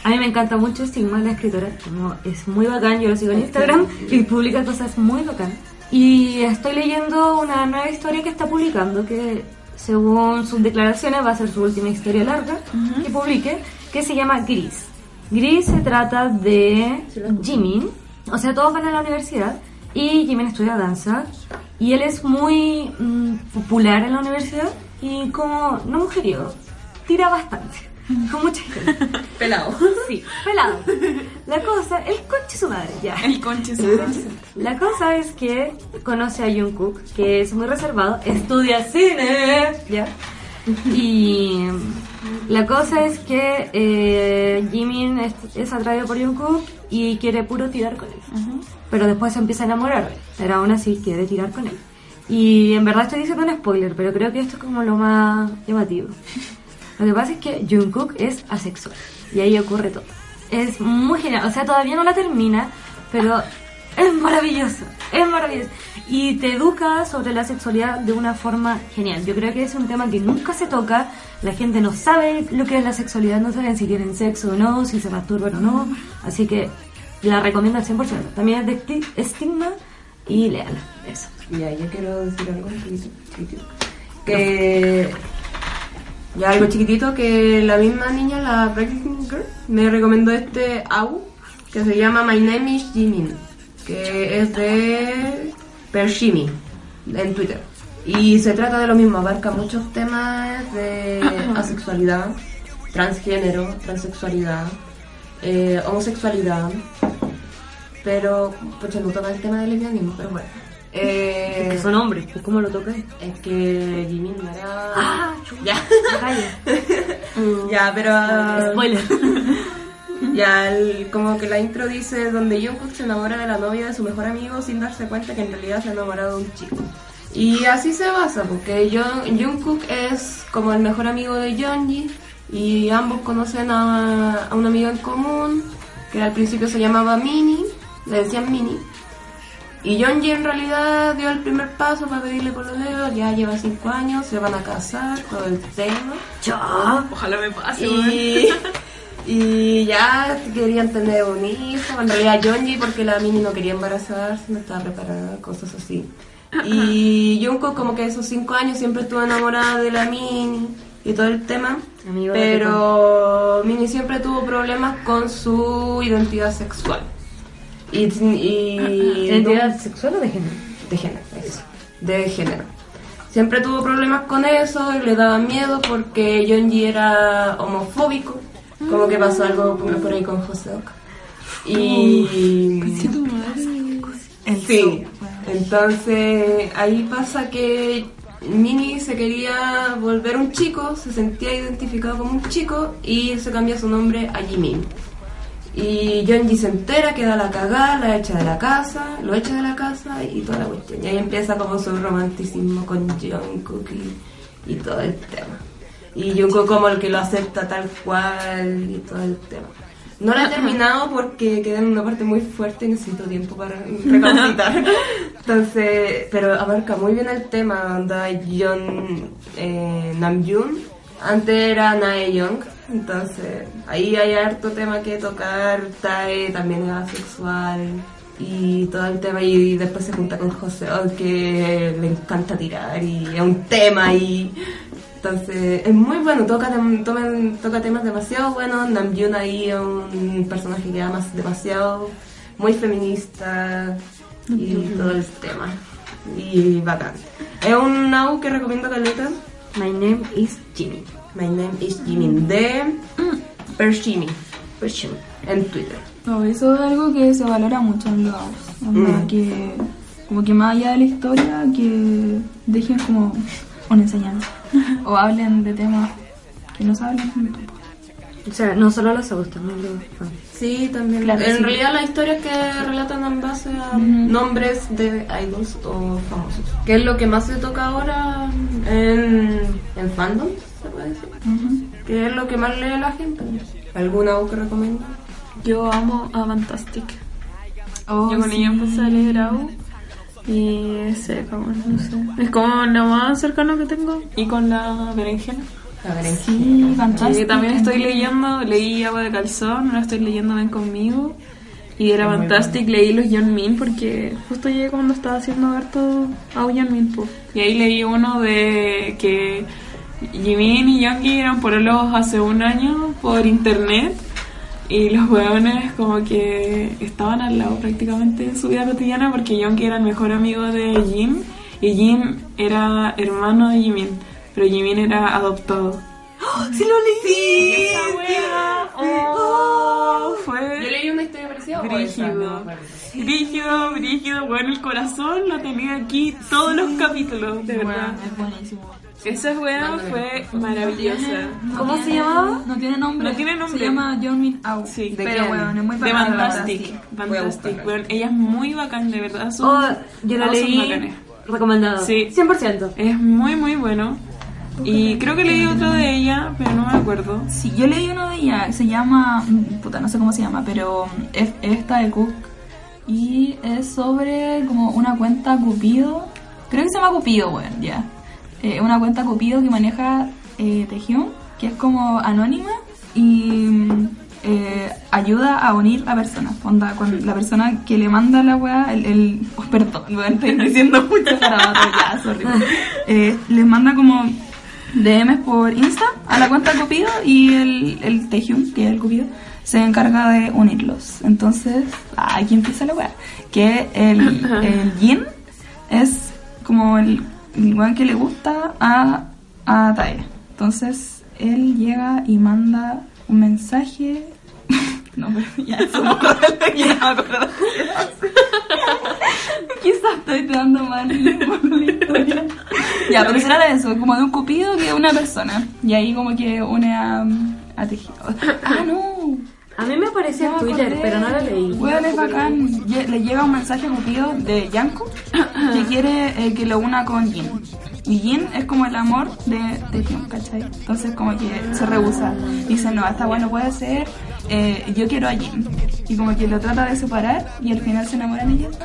a mí me encanta mucho Stigma, la escritora. Como es muy bacán, yo lo sigo en Instagram y publica cosas muy bacán. Y estoy leyendo una nueva historia que está publicando, que según sus declaraciones va a ser su última historia larga que publique, que se llama Gris. Gris se trata de Jimin, o sea, todos van a la universidad y Jimin estudia danza y él es muy mm, popular en la universidad y como, no mujeriego, tira bastante, con mucha gente. [LAUGHS] Pelado. Sí, [LAUGHS] pelado. La cosa, el conche su madre, ya. El conche su [LAUGHS] La cosa es que conoce a Jungkook, que es muy reservado, estudia cine, ¿ya? Y la cosa es que eh, Jimin es, es atraído por Jungkook y quiere puro tirar con él. Pero después se empieza a enamorar, pero aún así quiere tirar con él. Y en verdad estoy diciendo un spoiler, pero creo que esto es como lo más llamativo. Lo que pasa es que Jungkook es asexual y ahí ocurre todo. Es muy genial, o sea, todavía no la termina, pero es maravilloso, es maravilloso. Y te educa sobre la sexualidad de una forma genial. Yo creo que es un tema que nunca se toca, la gente no sabe lo que es la sexualidad, no saben si tienen sexo o no, si se masturban o no, así que la recomiendo al 100%. También es de esti- estigma y léala, eso. Ya, yo quiero decir algo chiquitito. chiquitito. Que. Ya algo chiquitito que la misma niña, la Breaking Girl, me recomendó este AU que se llama My Name is Jimin, que es de Pershimi en Twitter. Y se trata de lo mismo, abarca muchos temas de [COUGHS] asexualidad, transgénero, transexualidad, eh, homosexualidad, pero pues no toca el tema del lesbianismo, pero bueno. Eh, Que son hombres, pues ¿cómo lo tocas? es que Jimin no era... Ah, ya, Calla. [LAUGHS] ya, pero... Spoiler. [LAUGHS] Ya, el- como que la intro dice donde Jungkook se enamora de la novia de su mejor amigo sin darse cuenta que en realidad se ha enamorado de un chico. Y así se basa, porque Jung- Jungkook es como el mejor amigo de Yeonji y ambos conocen a, a una amiga en común que al principio se llamaba Mini, le decían Mini. Y Yeonji en realidad dio el primer paso para pedirle por leo, ya lleva cinco años, se van a casar, todo el tema. Ya. Ojalá me pase. Y, [LAUGHS] y ya querían tener un hijo. En realidad, Yeonji, porque la Mini no quería embarazarse, no estaba preparada, cosas así. Y Jungkook, como que esos cinco años siempre estuvo enamorada de la Mini y todo el tema. Amigo pero Mini siempre tuvo problemas con su identidad sexual. Y, y ¿Identidad sexual o de género? de género, eso, de género. Siempre tuvo problemas con eso y le daba miedo porque Yeonji era homofóbico, como que pasó algo por ahí con Joseok. Y sí, entonces ahí pasa que Mini se quería volver un chico, se sentía identificado como un chico y se cambia su nombre a Jimin. Y Yeonji se entera, queda la cagada, la echa de la casa, lo echa de la casa y toda la cuestión. Y ahí empieza como su romanticismo con Jungkook y, y todo el tema. Y Jungkook como el que lo acepta tal cual y todo el tema. No la he terminado porque queda en una parte muy fuerte y necesito tiempo para recapacitar. [LAUGHS] Entonces, pero abarca muy bien el tema. Anda John eh, Namjoon. Antes era Nae Young. Entonces, ahí hay harto tema que tocar. Tae también es asexual. Y todo el tema. Y después se junta con José, que le encanta tirar. Y es un tema. Y entonces, es muy bueno, toca, toman- toca temas demasiado buenos. Namjoon ahí es un personaje que ama demasiado, muy feminista y todo el tema. Y bacán. Es un now que recomiendo caleta. My name is Jimmy. My name is Jimin de Pershimi. Pershimi en Twitter. No, eso es algo que se valora mucho en los Mm. que como que más allá de la historia, que dejen como una enseñanza. [LAUGHS] o hablen de temas que no se hablan. O sea, no solo los AUS, también los fans. Sí, también. Claro, en sí. realidad las historias que relatan en base a Ujú. nombres de idols o famosos. Que es lo que más se toca ahora en, en fandom, se puede decir. Ujú. Que es lo que más lee la gente. ¿Alguna voz que recomienda? Yo amo a Fantastic. Oh, Yo con sí. ella empecé a leer AU y es seca, bueno, no sé. Es como lo más cercano que tengo. Y con la berenjena. A ver, en Sí, fantástico. Y también estoy leyendo, leí Agua de Calzón, ahora estoy leyendo Ven Conmigo. Y era muy Fantastic, leí los John Min porque justo llegué cuando estaba haciendo harto a John Min. po. Y ahí leí uno de que Jimin y Youngie eran pololos hace un año por internet. Y los hueones como que estaban al lado prácticamente en su vida cotidiana porque Youngie era el mejor amigo de Jin y Jin era hermano de Jimin, pero Jimin era adoptado. ¡Sí lo leí! ¡Esa Brígido. brígido, brígido. Bueno, el corazón lo tenía aquí todos los capítulos, de verdad. Es buenísimo. Esa wea fue maravillosa. ¿Cómo se llamaba? No tiene nombre. No tiene nombre. Se llama John Min Au. Sí. ¿De Pero bueno, es muy De bacán, la verdad, Fantastic. Fantastic. Bueno, ella es muy bacán, de verdad. Son, Oh, yo son leí. Recomendado. Sí. 100%. Es muy, muy bueno. Y creo que leí otro de ella, pero no me acuerdo. Sí, yo leí uno de ella, se llama, mm, puta, no sé cómo se llama, pero es es esta de Cook y es sobre como una cuenta Cupido, creo que se llama Cupido, bueno, ya. Eh, una cuenta Cupido que maneja eh, Taehyung, que es como anónima y mm, eh, ayuda a unir a personas. Onda, con la persona que le manda la weá, el, el oh, [LAUGHS] perdón, weón, estoy diciendo mucho garabato, ya, sorry. Eh, les manda como DMs por Insta a la cuenta Cupido y el, el Taehyung, que es el Cupido, se encarga de unirlos. Entonces, aquí empieza la weá. Que el, el Jin es como el, el weón que le gusta a, a Tae. Entonces, él llega y manda un mensaje. [LAUGHS] No, pero ya eso no me acuerdo, [LAUGHS] [LAUGHS] Quizás estoy dando mal [LAUGHS] por la historia. Ya, pero será de eso, como de un cupido que una persona. Y ahí como que une a, a tejido. Ah, no. A mí me apareció en Twitter, acordé. pero no lo leí. Bueno, es bacán. Le llega un mensaje a Cupido de Yanko que [CLEARS THROAT] quiere eh, que lo una con Jin. Y Jin es como el amor de, de Hyun, ¿cachai? Entonces como que se rehúsa. Dice, no, esta bueno puede ser, eh, yo quiero a Jin. Y como que lo trata de separar y al final se enamoran ellos.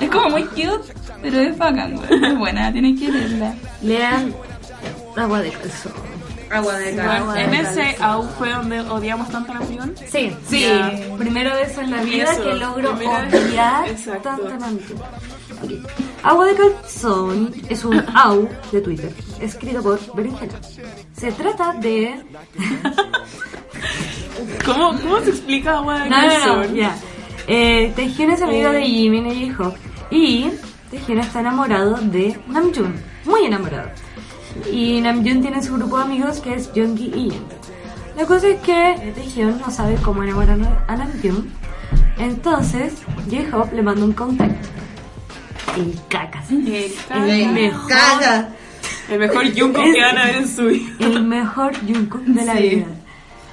Es como muy cute, pero es bacán, güey. Es [LAUGHS] buena, tienen que leerla. Lean Agua de Calzón. Agua de calzón. en ese AU fue donde odiamos tanto a la. Sí, sí. Ya. Primera vez en la vida Eso, que logro primera odiar tanto Ok. Agua de calzón es un [COUGHS] AU de Twitter, escrito por Berenjena. Se trata de... [LAUGHS] ¿Cómo, ¿Cómo se explica agua de No, no, no, calzón? ya. Eh, Taehyun es amigo de Jimin y J-Hope. Y Taehyun está enamorado de Namjoon. Muy enamorado. Y Namjoon tiene su grupo de amigos que es Junggi y Jin. La cosa es que Taehyun no sabe cómo enamorar a Namjoon. Entonces J-Hope le manda un contacto. El cacas. El, El mejor, Caga. El mejor [LAUGHS] Junko que van a ver en su vida. el mejor Jungkook de la Sí. vida.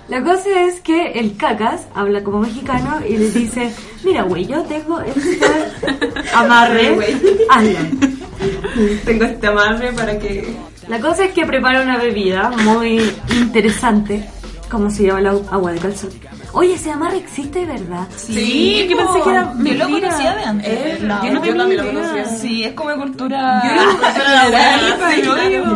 La cosa es que el cacas habla como mexicano y le dice, mira güey, yo tengo este [LAUGHS] amarre, hazlo. Tengo este amarre para que. La cosa es que prepara una bebida muy interesante, como se llama la agua de calzón. Oye, ese amarre existe de verdad. Sí, que pensé que era Yo lo mentira. conocía de antes. Eh, ¿verdad? yo no tenía también lo conocía. Sí, es como cultura.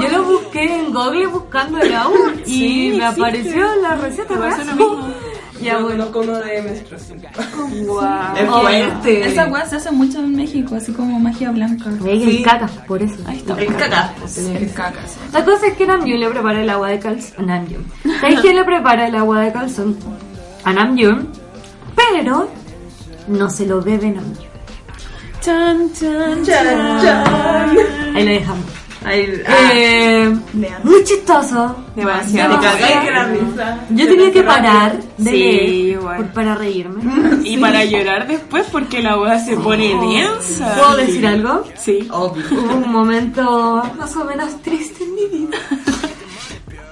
Yo lo busqué en Google buscando el agua [LAUGHS] y Sí, me apareció la receta. Me lo mismo. [LAUGHS] Ya Yo bueno. conozco uno de menstruación. Guau. Es fuerte. Esa weá se hace mucho en México, así como magia blanca. Ella es caca, por eso. Ahí está. Es caca. El caca, sí. La cosa es que Namjoon le prepara el agua de calzón. Namjoon. [LAUGHS] ¿Sabes quién le prepara el agua de calzón? A Namjoon. Pero no se lo bebe Namjoon. Chan, chan, Chan, chan. Ahí lo dejamos. Ay, Eh, muy chistoso. Demasiado. Me cagáis de la risa. Yo tenía que parar de Sí, leer igual. por- para reírme. [LAUGHS] Y para llorar después porque la weá se pone densa. ¿Puedo decir algo? Sí. Obvio. Hubo un momento más o menos triste en mi vida. [LAUGHS]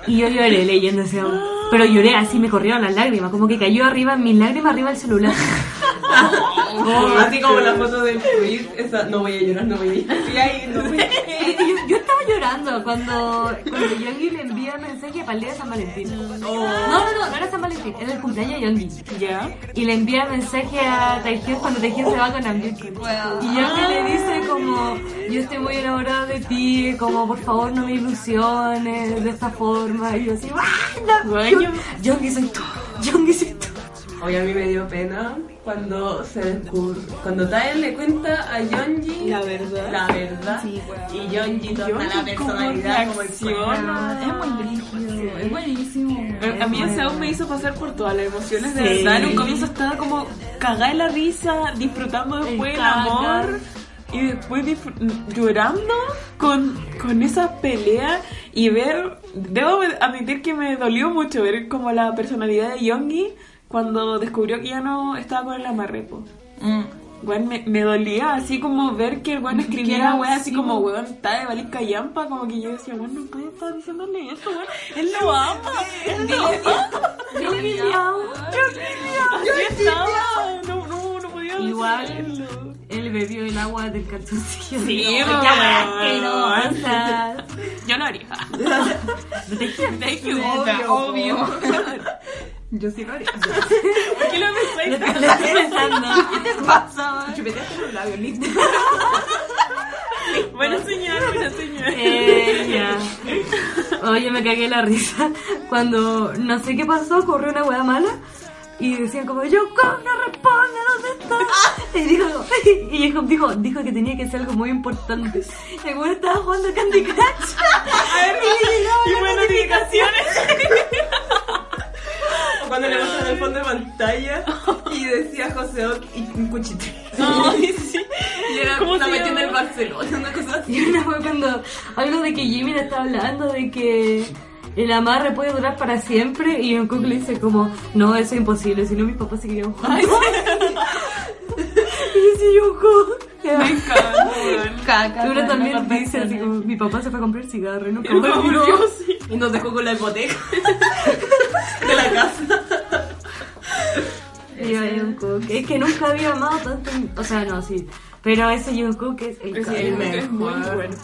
Y yo lloré leyendo ese. Pero lloré así, me corrieron las lágrimas. Como que cayó arriba, mis lágrimas arriba del celular. Así como la foto del tweet, esa, no voy a llorar, no voy a llorar. Y ahí, no [LAUGHS] yo, yo estaba llorando cuando, cuando Yongi le envía mensaje para el día de San Valentín. No, no, no, no era San Valentín, era el cumpleaños de Yongi. ¿Ya? Y le envía mensaje a Taehyung cuando Taehyung se va con Namjoon. Y Yongi le dice como, yo estoy muy enamorada de ti, como por favor no me ilusiones de esta forma. Y yo así, ¡ay, no! Yongi soy tú, Yongi soy tú. Oye, a mí me dio pena cuando se descubre, cuando Tae le cuenta a Yonji La verdad. la verdad Sí, weón. y Yonji toma la personalidad como el. Es muy brígido, es buenísimo. A a mí ese aún me hizo pasar por todas las emociones de Sí. verdad. En un comienzo estaba como cagada en la risa, disfrutando después el, caca. amor y después llorando con, con esa pelea y ver, debo admitir que me dolió mucho ver como la personalidad de Yongi cuando descubrió que ya no estaba con el amarre. Mm. Weón, me, me dolía así como ver que el weón escribiera era weón así como weón. está de balisca yampa, como que yo decía, weón, no puedo estar diciéndole eso, weón. Él lo ama, él lo ama. Yo Así estaba, no, no, no podía Igual. Él bebió el agua del calzoncillo. Sí, asquerosa. Yo lo haría. [LAUGHS] Thank you. Obvio. [LAUGHS] Yo sí lo haría. [LAUGHS] ¿Por qué lo pensáis? Lo estoy pensando. [LAUGHS] ¿Qué te pasa? Chupeteaste los labios, listo. [LAUGHS] Buena señal, buena señal. Ella. Oye, me cagué la risa cuando no sé qué pasó, ocurrió una hueá mala y decían como, Yoko, no responde, ¿dónde está? Y dijo, y dijo, dijo, dijo que tenía que ser algo muy importante. Y el weón estaba jugando Candy Crush. y le llegaba Y la buenas notificaciones. Cuando le muestran el fondo de pantalla y decía José Ock y un cuchito. [LAUGHS] Sí. Y era ¿Cómo una se cuestión llama? del Barcelona, una cosa así. Y una fue cuando algo de que Jimmy le estaba hablando de que el amarre puede durar para siempre y Jungkook le dice como, no, eso es imposible, si no mis papás se querían juntos. [LAUGHS] y dice Me encanta. [LAUGHS] Caca. Uno weón, también no dice así como, mi papá se fue a comprar cigarro y nunca Y volvió. sí. Y nos dejó con la hipoteca [LAUGHS] de la casa. [LAUGHS] Y Jungkook, es que nunca había amado tanto, o sea, no, sí, pero ese Jungkook es el, Sí, el es muy mejor. bueno.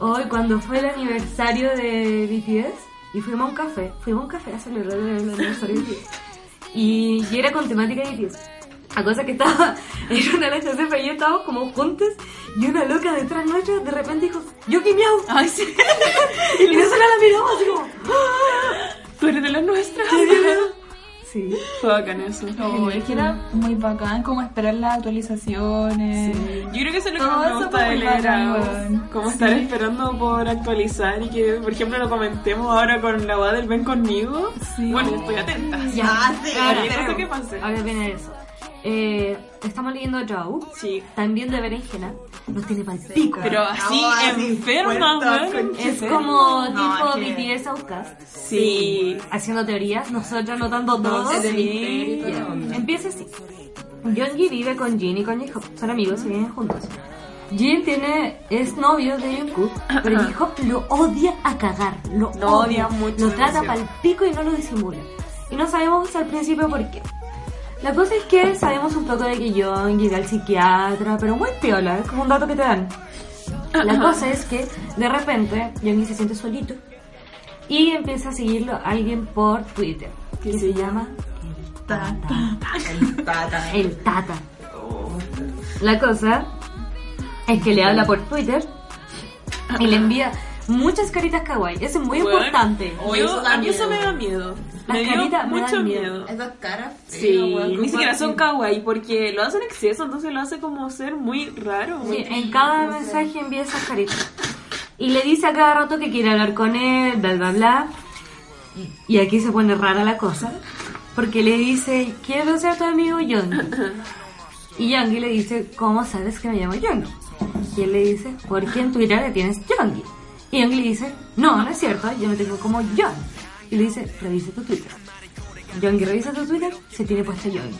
Hoy, cuando fue el aniversario de BTS, y fuimos a un café, fuimos a un café a celebrar el aniversario de BTS. Y, y era con temática de BTS. La cosa que estaba [LAUGHS] en una de las clases, y yo estábamos como juntos, y una loca detrás nuestra de repente dijo, yo miau. Ay, sí. [LAUGHS] Y nosotros la miramos así como, Tú eres de las nuestras. sí. Fue bacán eso. No, es que era muy bacán como esperar las actualizaciones. Yo creo que eso es lo que Todo más me gusta de leer. Como estar esperando por actualizar y que, por ejemplo, lo comentemos ahora con la boda del Ven conmigo. Sí. Bueno, estoy atenta. Ya, Ah, sí, ahora, que pase. ahora viene eso. Eh, estamos leyendo Joe, Sí. también de berenjena, nos tiene pal pico. Pero así, Oh, así, enferma, weón. Es como No, tipo que- BTS Outcast. Sí. Haciendo teorías, nosotros de Sí. onda. Empieza así. Jonggi vive con Jin y con J-Hope. Son amigos y viven juntos. Jin tiene, es novio de Jungkook, pero J-Hope lo odia a cagar. Lo, Lo odia mucho, Lo trata pal pico y no lo disimula. Y no sabemos al principio por qué. La cosa es que sabemos un poco de que Jonggi va al psiquiatra, pero muy piola, es como un dato que te dan. La cosa es que de repente Jonggi se siente solito y empieza a seguirlo a alguien por Twitter que se llama Ta, ta. El tata. El tata. La cosa es que le habla por Twitter y le envía muchas caritas kawaii. Eso es muy Bueno, importante. Yo- eso a mí eso me da miedo. Las me dio caritas me mucho dan miedo. miedo. Esas caras Sí, weón, ni siquiera son kawaii porque lo hacen en exceso, entonces lo hace como ser muy raro. Sí, en cada mensaje envía esas caritas. Y le dice a cada rato que quiere hablar con él, bla, bla, bla. Y aquí se pone rara la cosa. Porque le dice, quiero ser tu amigo Yongi. [LAUGHS] Y Yongi le dice, ¿cómo sabes que me llamo Yongi? Y él le dice, porque en Twitter le tienes Yongi. Y Yongi le dice, no, no es cierto, yo me tengo como Yon. Y le dice, revisa tu Twitter. Yongi revisa tu Twitter, se tiene puesto Yongi.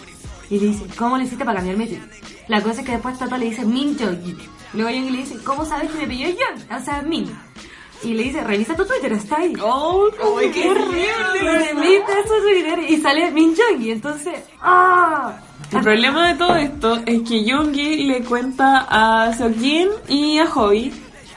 Y le dice, ¿cómo le hiciste para cambiar mi Twitter? La cosa es que después Tata le dice, Min Yongi. Luego Yongi le dice, ¿cómo sabes que me pilló Yon? O sea, Min. Y le dice, revisa tu Twitter, está ahí. ¡Oh, Ay, qué horrible. Mete su Twitter y sale Min Yongi. Entonces, ¡ah! El problema de todo esto es que Yoongi le cuenta a Seokjin y a Hobby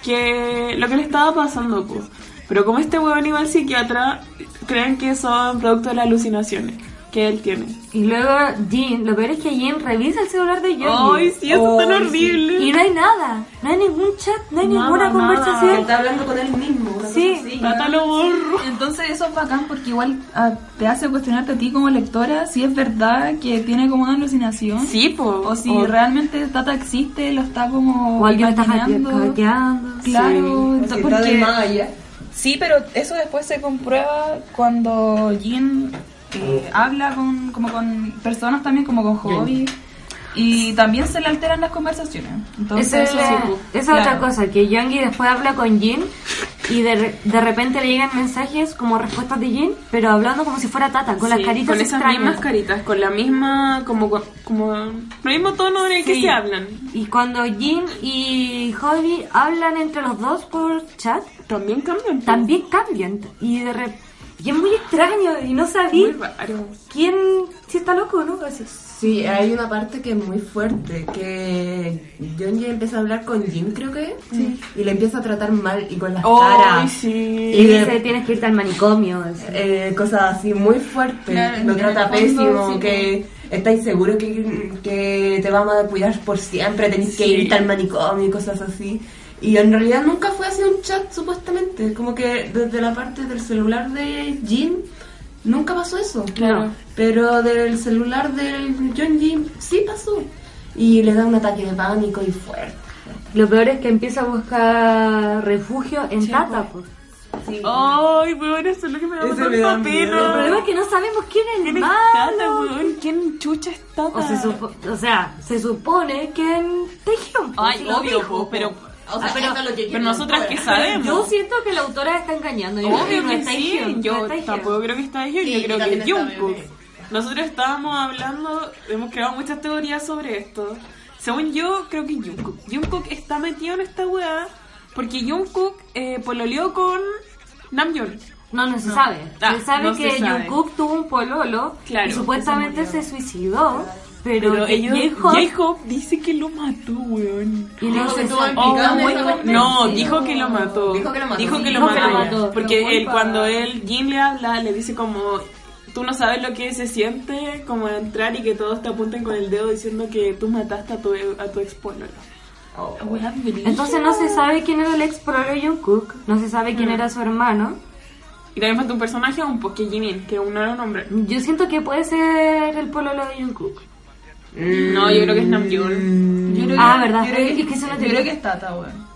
que lo que le estaba pasando, pues. Pero como este huevón iba al psiquiatra, creen que son producto de las alucinaciones que él tiene. Y luego Jin, lo peor es que Jin revisa el celular de Yongi. ¡Ay, sí, eso es tan sí. horrible! Y no hay nada, no hay ningún chat, no hay Nada, ninguna nada. Conversación. está hablando con él mismo. Sí. lo borro. Entonces eso es bacán porque igual ah, te hace cuestionarte a ti como lectora si es verdad que tiene como una alucinación. Sí, pues. O si realmente Tata existe, lo está como O alguien está hackeando. Claro, Sí, entonces, así está de porque- allá. Sí, pero eso después se comprueba cuando Jin eh, habla con, como con personas también, como con Hobby. Y también se le alteran las conversaciones. Entonces, Esa es, eso la- sí, esa pues, es claro. otra cosa, que Yongi después habla con Jin y de, de repente le llegan mensajes como respuestas de Jin, pero hablando como si fuera Tata, con las caritas con esas extrañas. mismas caritas, con la misma, como, como, el mismo tono en el que se hablan. Y cuando Jin y Hobby hablan entre los dos por chat, También cambian. pues. también cambian. Y de re- y es muy extraño y no sabí Muy raro. quién, si está loco o no. Así. Sí, hay una parte que es muy fuerte, que John ya empieza a hablar con Jim, creo que y le empieza a tratar mal y con las ¡Ay, caras. sí! Y Y dice, tienes que irte al manicomio. así. eh, cosas así muy fuertes, Claro, lo trata fondo, pésimo, sí, que estáis seguros que, que te vamos a cuidar por siempre, tenéis que irte al manicomio y cosas así. Y en realidad nunca fue así un chat, supuestamente, como que desde la parte del celular de Jim nunca pasó eso. Claro. Pero del celular del John Jim sí pasó. Y le da un ataque de pánico y fuerte. Lo peor es que empieza a buscar refugio en Tata. pues. Sí. Ay, weón, eso es lo que me da me da El pena. problema es que no sabemos quién es ¿Quién el es Tata, malo. weón? ¿Quién chucha es Tata? O, se supo- o sea, se supone que en pues, Ay, obvio, pero... O sea, pero- lo que Pero nosotras que sabemos. Yo siento que la autora está engañando. Yo Obvio que sí, yo tampoco creo que está Sí, yo creo que es Jungkook. Nosotros estábamos hablando, hemos creado muchas teorías sobre esto. Según yo, creo que Jungkook. Jungkook está metido en esta weá porque Jungkook eh, pololeó con Namjoon. No, no se sabe. Ah, se sabe no se que sabe. Jungkook tuvo un pololo Claro, y supuestamente se suicidó, pero, Pero ellos, J-Hope J-Hope dice que lo mató, weón. y no Dijo que se estuvo sabe. implicado Oh, no, dijo que lo mató. Dijo que lo mató. Dijo que lo Dijo que lo mató. Porque él, cuando él, Jin le habla, le dice como, tú no sabes lo que se siente como entrar y que todos te apunten con el dedo diciendo que tú mataste a tu, a tu ex pololo. Brígido. Entonces no se sabe quién era el ex pololo de Jungkook, no se sabe Mm. quién era su hermano. Y también falta un personaje aún, pues que es Jimin, que aún no era un hombre. Yo siento que puede ser el pololo de Jungkook. No, yo creo que es Namjoon. Yo creo Ah, ¿verdad? Yo creo Es que, que eso no yo creo que es Tata, weón.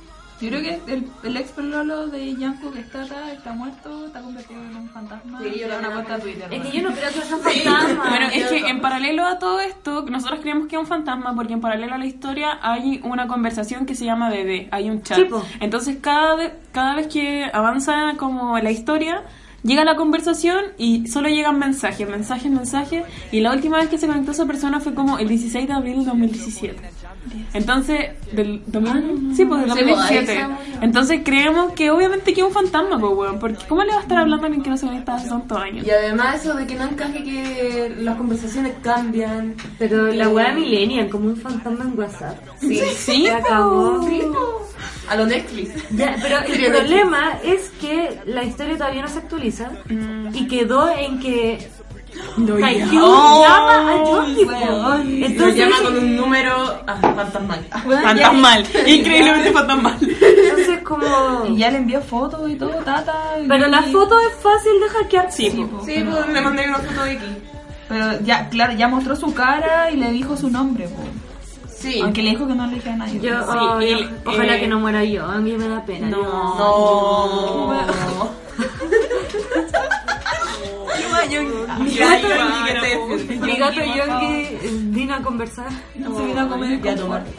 Yo creo que el, el ex pololo de Yanko que es Tata está muerto, está convertido en un fantasma. Sí, yo una cuenta a Twitter. Es que yo no creo que sea un fantasma. Bueno, es que en paralelo a todo esto, nosotros creemos que es un fantasma porque en paralelo a la historia hay una conversación que se llama bebé, hay un chat. Sí, po. Entonces cada vez, cada vez que avanza como la historia, llega la conversación y solo llegan mensajes, mensajes, mensajes. Y la última vez que se conectó esa persona fue como el 16 de abril del 2017. Entonces, del 2000, sí, pues del Sí, pues, ahí 2017. se murió. Entonces creemos que obviamente que es un fantasma, pues, weón. Porque ¿cómo le va a estar hablando a alguien que no se conecta hace tantos años? Y además eso de que no encaje que las conversaciones cambian. Pero la wea millennial, como un fantasma en WhatsApp. Sí, Sí, Se acabó. Sí. A lo Netflix. Ya, pero el problema es que la historia todavía no se actualiza Mm. y quedó en que Taehyung Oh, llama a po. weón. Lo Entonces, llama con un [LAUGHS] número ah, fantasmal. Weón, ya- Fantasmal. Increíblemente fantasmal. entonces como... Y ya le envió fotos y todo, tata. y- Pero la foto es fácil de hackear. Sí, Sí, po. po, Sí, pero, pues le mandé una foto de aquí. pero ya, claro, ya mostró su cara y le dijo su nombre, po. Sí. Aunque le dijo que no le dijera a nadie. Yo, Sí, oh, y- ojalá eh, que no muera yo, a mí me da pena. No. No. [LAUGHS] [LAUGHS] Mi gato, ya, mi gato eh, vino a conversar. Se vino a comer tomar. [LAUGHS]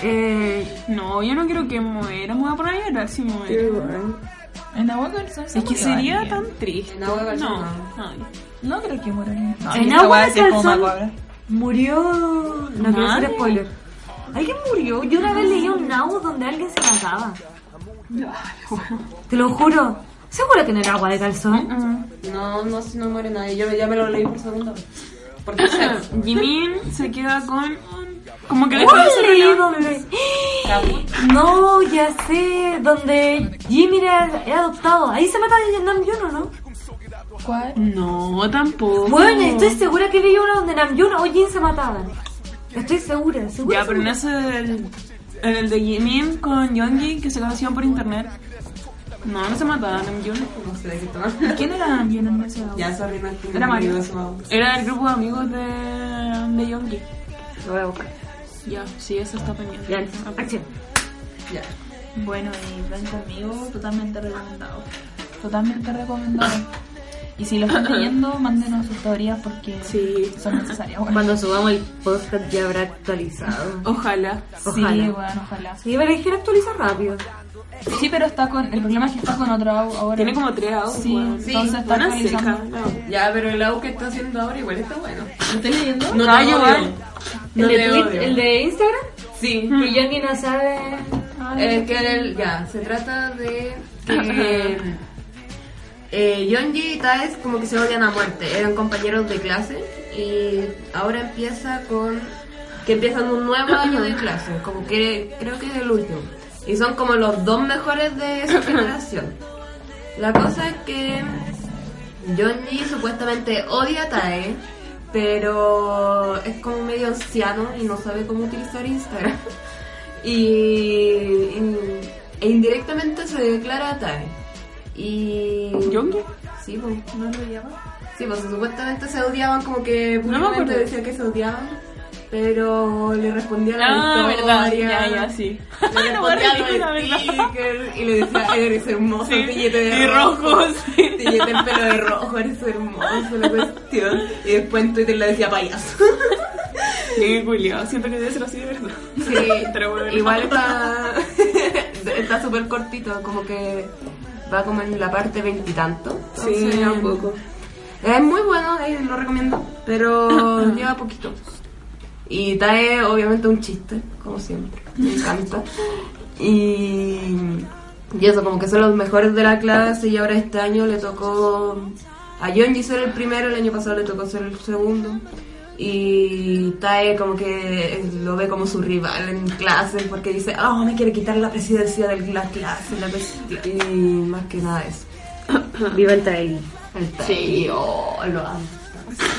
Eh, No, yo no quiero que muera. Me voy a poner a llorar si muere. En agua calzón. Es que sería tan triste. En agua calzón, No. no. No creo que muera. No, En agua calzón. murió. No quiero hacer spoiler. Alguien murió. Yo una vez leí un now donde alguien se mataba. Te lo juro. ¿Seguro que no era agua de calzón? No, no, si no muere nadie. Yo ya me lo leí por segunda vez. Porque [LAUGHS] Jimin se queda con. Como que donde... No, ya sé. Donde Jimmy era, era adoptado. Ahí se mata a Namjoon, ¿o no? ¿Cuál? No, tampoco. Bueno, estoy segura que leí una donde Namjoon o Jin se mataban. Estoy segura, segura. Ya, pero ese. del- En el de Jimin con Yoongi que se conocían por internet. No, no se mataban en Yoon. no sé de qué tomar. ¿Quién era yo en ese? Ya, sorry. Era Mario. Era el grupo de amigos de, de Yoongi. Lo voy a buscar. Ya, sí, eso está pendiente. Ya, acción. Ya. Bueno, y ven conmigo, totalmente recomendado. Totalmente recomendado. Y si lo están [LAUGHS] leyendo, mándenos sus teorías porque Sí. son necesarias. Bueno, [LAUGHS] Cuando subamos el podcast ya habrá actualizado. Ojalá. sí, bueno, ojalá. Sí, pero es que actualiza rápido. Sí, pero está con. El problema es que está con otro au- ahora. Tiene como tres autos. Sí. Sí, entonces está actualizando. no. Ya, pero el AU que está haciendo ahora igual está bueno. ¿Lo estoy leyendo? No Ah, te yo odio. igual. No ¿El, de te odio. ¿El de Instagram? Sí. Que Yogi no sabe. Es que el- ya, se trata de que [LAUGHS] eh, Yonji y Taes como que se odian a muerte, eran compañeros de clase y ahora empieza con que empiezan un nuevo año de clase, como que creo que es el último. Y son como los dos mejores de su generación. La cosa es que Yonji supuestamente odia a Tae, pero es como medio anciano y no sabe cómo utilizar Instagram. [LAUGHS] Y, y- e indirectamente se declara a Tae. Y. ¿Yongi? Sí, pues. ¿No lo odiaba? Sí, pues supuestamente se odiaban, como que No me decía que se odiaban. Pero le respondía a la Ah, verdad. historia. Ya, ya, sí. Le [LAUGHS] No, respondía a los verdad. stickers y le decía, eres hermoso, Sí, tillete de y rojo, [LAUGHS] sí. Tillete el pelo de rojo, eres hermoso, la cuestión. Y después en Twitter le decía payaso. [LAUGHS] Qué culiao. Siento que debe ser así de verdad. Sí, Pero bueno. igual está está súper cortito, como que va como en la parte veintitanto. Sí, un poco. Es muy bueno, eh, lo recomiendo, pero [LAUGHS] lleva poquito. Y trae obviamente un chiste, como siempre, me encanta. Y, y eso, como que son los mejores de la clase y ahora este año le tocó a Yonji ser el primero, el año pasado le tocó ser el segundo. Y Tae como que lo ve como su rival en clase porque dice, oh, me quiere quitar la presidencia de la clase. La cuestión". y más que nada eso. [COUGHS] Viva el Tae. El Tae, oh, lo amo.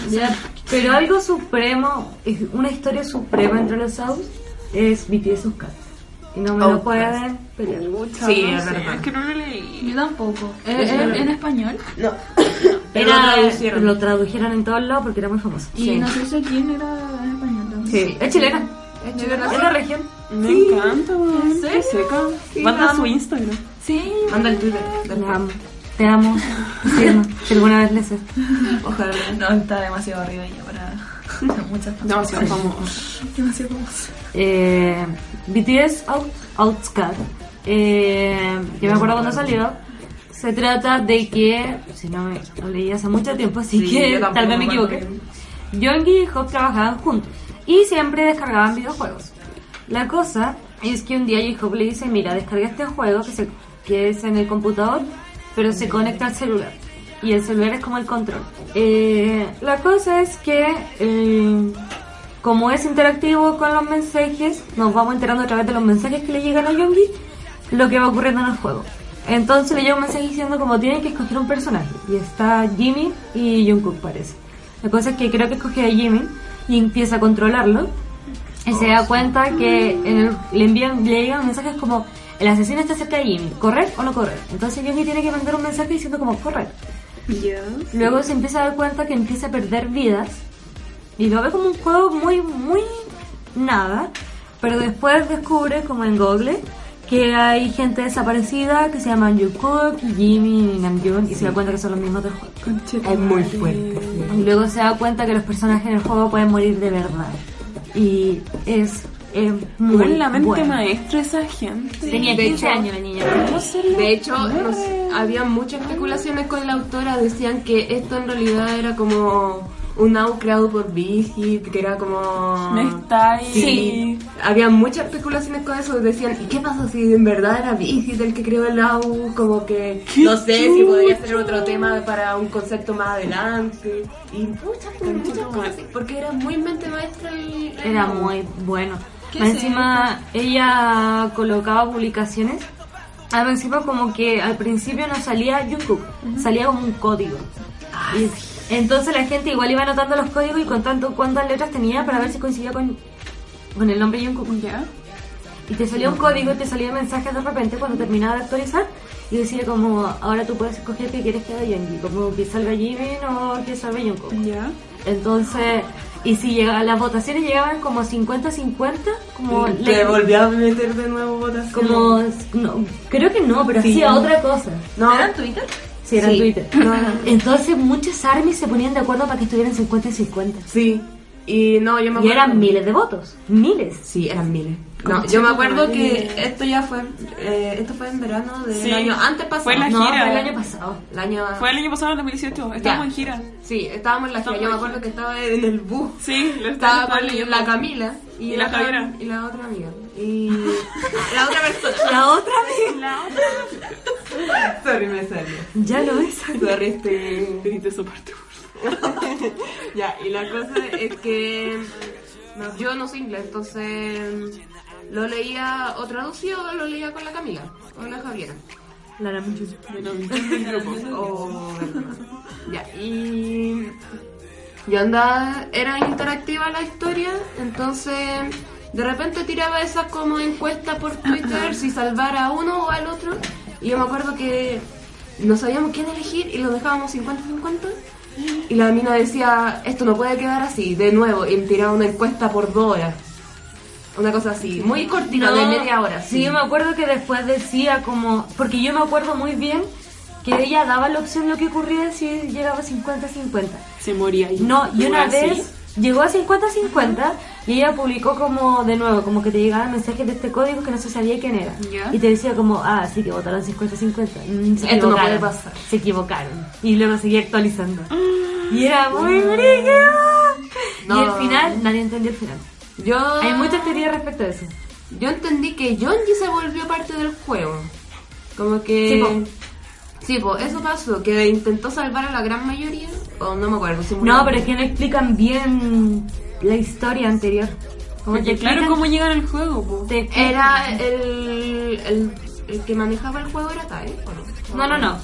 Ya, pero algo supremo, es una historia suprema entre los South es BTS. Y no me lo Outcast. pueden pelear. Sí, No es sé, verdad. Es que no lo leí. Yo tampoco. ¿Es, Es es- verdad. en español? No. [COUGHS] Pero lo Era, traducieron. lo tradujeron en todos lados porque era muy famoso. Y Sí. no sé si quién era en español también. Sí. Es chilena. Es chilena. Es la región. Me encanta. ¿En serio? seca. Sí, Manda su Instagram. Sí. Manda el Twitter. Te amo. Te amo. [LAUGHS] Si alguna vez lees esto. Ojalá. No, está demasiado arriba ya para [LAUGHS] muchas. Demasiado famoso. [LAUGHS] Demasiado famoso. Eh, BTS Out, Outcast. Eh, yo me acuerdo cuando salió. Se trata de que, si no me lo leí hace mucho tiempo, así Sí, que tal vez me equivoqué. Yoongi y Hope trabajaban juntos y siempre descargaban videojuegos. La cosa es que un día J-Hope le dice, mira, descarga este juego que, se, que es en el computador, pero se conecta al celular. Y el celular es como el control. Eh, la cosa es que, eh, como es interactivo con los mensajes, nos vamos enterando a través de los mensajes que le llegan a Yoongi lo que va ocurriendo en el juego. Entonces le llega un mensaje diciendo como tienen que escoger un personaje. Y está Jimmy y Jungkook parece. La cosa es que creo que escoge a Jimmy y empieza a controlarlo. Y se da cuenta que le envían, le llegan mensajes como el asesino está cerca de Jimmy, ¿correr o no correr? Entonces Jimmy tiene que mandar un mensaje diciendo como correr. Ya. Luego se empieza a dar cuenta que empieza a perder vidas y lo ve como un juego muy, muy nada, pero después descubre, como en Google, que hay gente desaparecida que se llaman Jungkook, Jimmy y Namjoon y se da cuenta que son los mismos del juego. Es muy fuerte. Y luego se da cuenta que los personajes en el juego pueden morir de verdad. Y es, es muy Igual la mente bueno. maestra esa gente. Tenía de 15 hecho- años la niña. De hecho, nos- había muchas especulaciones con la autora. Decían que esto en realidad era como un AU creado por Vigit, que era como... No está ahí. Sí, había muchas especulaciones con eso. Decían, ¿y qué pasa si en verdad era Vigit el que creó el AU? Como que no sé si podría ser otro tema para un concepto más adelante. Y muchas, muchas cosas así, porque era muy mente maestra el, Era muy bueno. ¿Qué Más es encima, ella colocaba publicaciones. Al encima como que al principio no salía Jungkook, salía como un código. Y entonces la gente igual iba anotando los códigos y contando cuántas letras tenía para ver si coincidía con, con el nombre Jungkook. Ya. Y te salía un código y te salía mensajes de repente cuando terminaba de actualizar y decía como, ahora tú puedes escoger que quieres que haga Yoongi, como que salga Jimin o que salga Jungkook. Ya. Entonces, y si llega, las votaciones llegaban como 50-50, como... Te la- volví a meter de nuevo votación. como no, creo que no, pero Sí. hacía otra cosa. No, ¿Era en Twitter? Sí, era en Sí. Twitter. Entonces muchas armies se ponían de acuerdo para que estuvieran 50 y 50. Sí. Y no, yo me Y acuerdo. eran miles de votos, miles. Sí, eran miles. No, yo me acuerdo que esto ya fue. eh, esto fue en verano del Sí. año antes pasado. Fue la No, gira. fue el año pasado. El año. Fue el año pasado, en 2018. Estábamos en gira. Sí, estábamos en la gira. Yo me acuerdo gira. que estaba en el bus. Sí, lo Estaba estaba con leyendo. la Camila y, Y la otra- Javiera. y la otra amiga. Y [LAUGHS] la otra persona. La otra vez. La otra. Sorry, me salió. Ya lo es. Sorry, estoy. Grité esa parte. [LAUGHS] Ya, y la cosa es que no, yo no sé inglés, entonces lo leía o traducido o lo leía con la Camila o la Javiera. La era mucho. O [LAUGHS] ya, y yo andaba, era interactiva la historia, entonces de repente tiraba esas como encuestas por Twitter si salvar a uno o al otro. Y yo me acuerdo que no sabíamos quién elegir y lo dejábamos 50-50. Y la mina decía, esto no puede quedar así, de nuevo, y tiraba una encuesta por dos horas. Una cosa así, muy cortita, de media hora. Sí, yo me acuerdo que después decía como... Porque yo me acuerdo muy bien que ella daba la opción lo que ocurría si llegaba a 50-50. Se moría ahí. No, y una Así. vez llegó a 50-50 y ella publicó como de nuevo, como que te llegaban mensajes de este código que no se sabía quién era. Ya. Y te decía como, ah, sí que votaron 50-50. Mm, se Esto no equivocaron. puede pasar. Se equivocaron. Y luego seguía actualizando. [GASPS] Y era muy. Y No. el final, nadie entendió el final. Yo, Hay muchas teorías respecto a eso. yo entendí que Yonji se volvió parte del juego. Como que... Sí, po. Sí, po, eso pasó, que intentó salvar a la gran mayoría, o no me acuerdo. No, pero es que no explican bien la historia anterior. Como Porque claro cómo llegan al juego, po. Era el, el, el que manejaba el juego era Tae, ¿o no? No, no, no.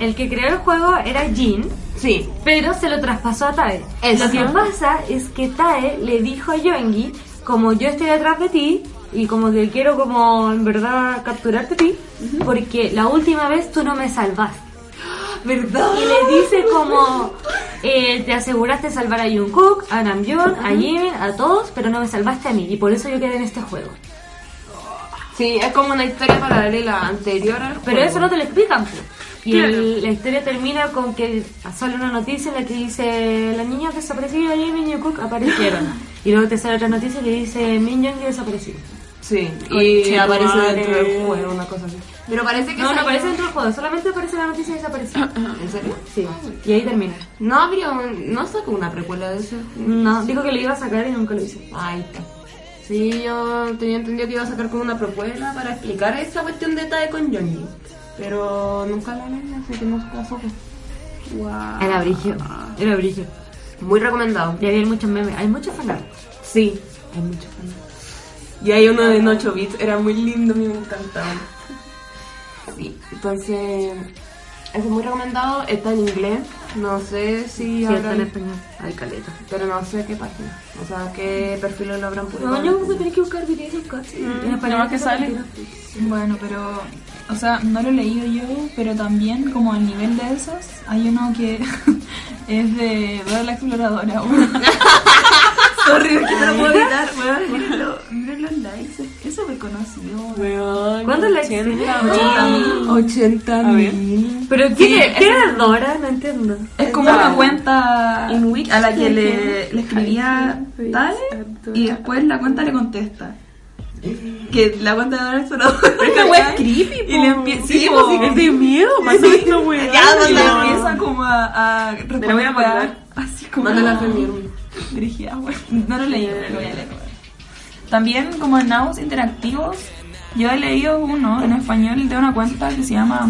El que creó el juego era Jin, Sí, pero se lo traspasó a Tae. Eso. Lo que pasa es que Tae le dijo a Yoengi, como yo estoy detrás de ti y como que quiero como en verdad capturarte a ti, porque la última vez tú no me salvaste. [GASPS] ¿verdad? Y le dice como, eh, te aseguraste de salvar a Jungkook, a Namjoon, a Jimin, a todos, pero no me salvaste a mí y por eso yo quedé en este juego. Sí, es como una historia paralela anterior al Pero juego. eso no te lo explican. pues. Y Claro. el- la historia termina con que sale una noticia en la que dice las niñas desaparecidas y Min y Cook aparecieron. [LAUGHS] y luego te sale otra noticia que dice Min Young desaparecido. Sí, y aparece madre. dentro del juego, una cosa así. Pero parece que No, no aparece dentro del juego, solamente aparece la noticia desaparecida. [COUGHS] ¿En serio? Sí, y ahí termina. No un- no sacó una precuela de eso. No, dijo que lo iba a sacar y nunca lo hizo. Ahí está. Sí, yo tenía entendido que iba a sacar como una propuesta para explicar esa cuestión de Tae con Johnny. Pero nunca la leí, así que no pasó. Wow. Era brillo, era brillo. Muy recomendado. Y había muchos memes, hay muchos fanart. Sí, Hay muchos fanart. Y hay uno de 8 bits, era muy lindo, me encantaba. Sí, Entonces, es muy recomendado. Está en inglés. No sé si Sí, está habrán- en español. Hay caleta. Pero no sé qué página. O sea, qué perfil lo habrán publicado. No, yo voy a tener que buscar videos casi. En español no, que sale. Bueno, pero, o sea, no lo he leído yo, pero también como al nivel de esos, hay uno que [LAUGHS] es de Dora la Exploradora. [LAUGHS] Sorry, es que no lo puedo evitar, weón. Miren, lo- miren los likes, es súper conocido. Weón, ¿Cuántos likes 80, tiene? 80 A ver. mil. Pero Sí, ¿qué, ¿qué era Dora? No entiendo. Es como una cuenta In which a la que le, le escribía tal y después la cuenta le contesta. Que la cuenta de Dora Exploradora. Esta wea es creepy, Y le empieza. Sí, po, es de miedo, manda esta wea. Ya, donde empieza como a, a responder. Así como. Mándala a Fermín. [LAUGHS] dirigida, bueno. No lo leí, pero lo voy a leer. También, como en Naus interactivos, yo he leído uno en español de una cuenta que se llama.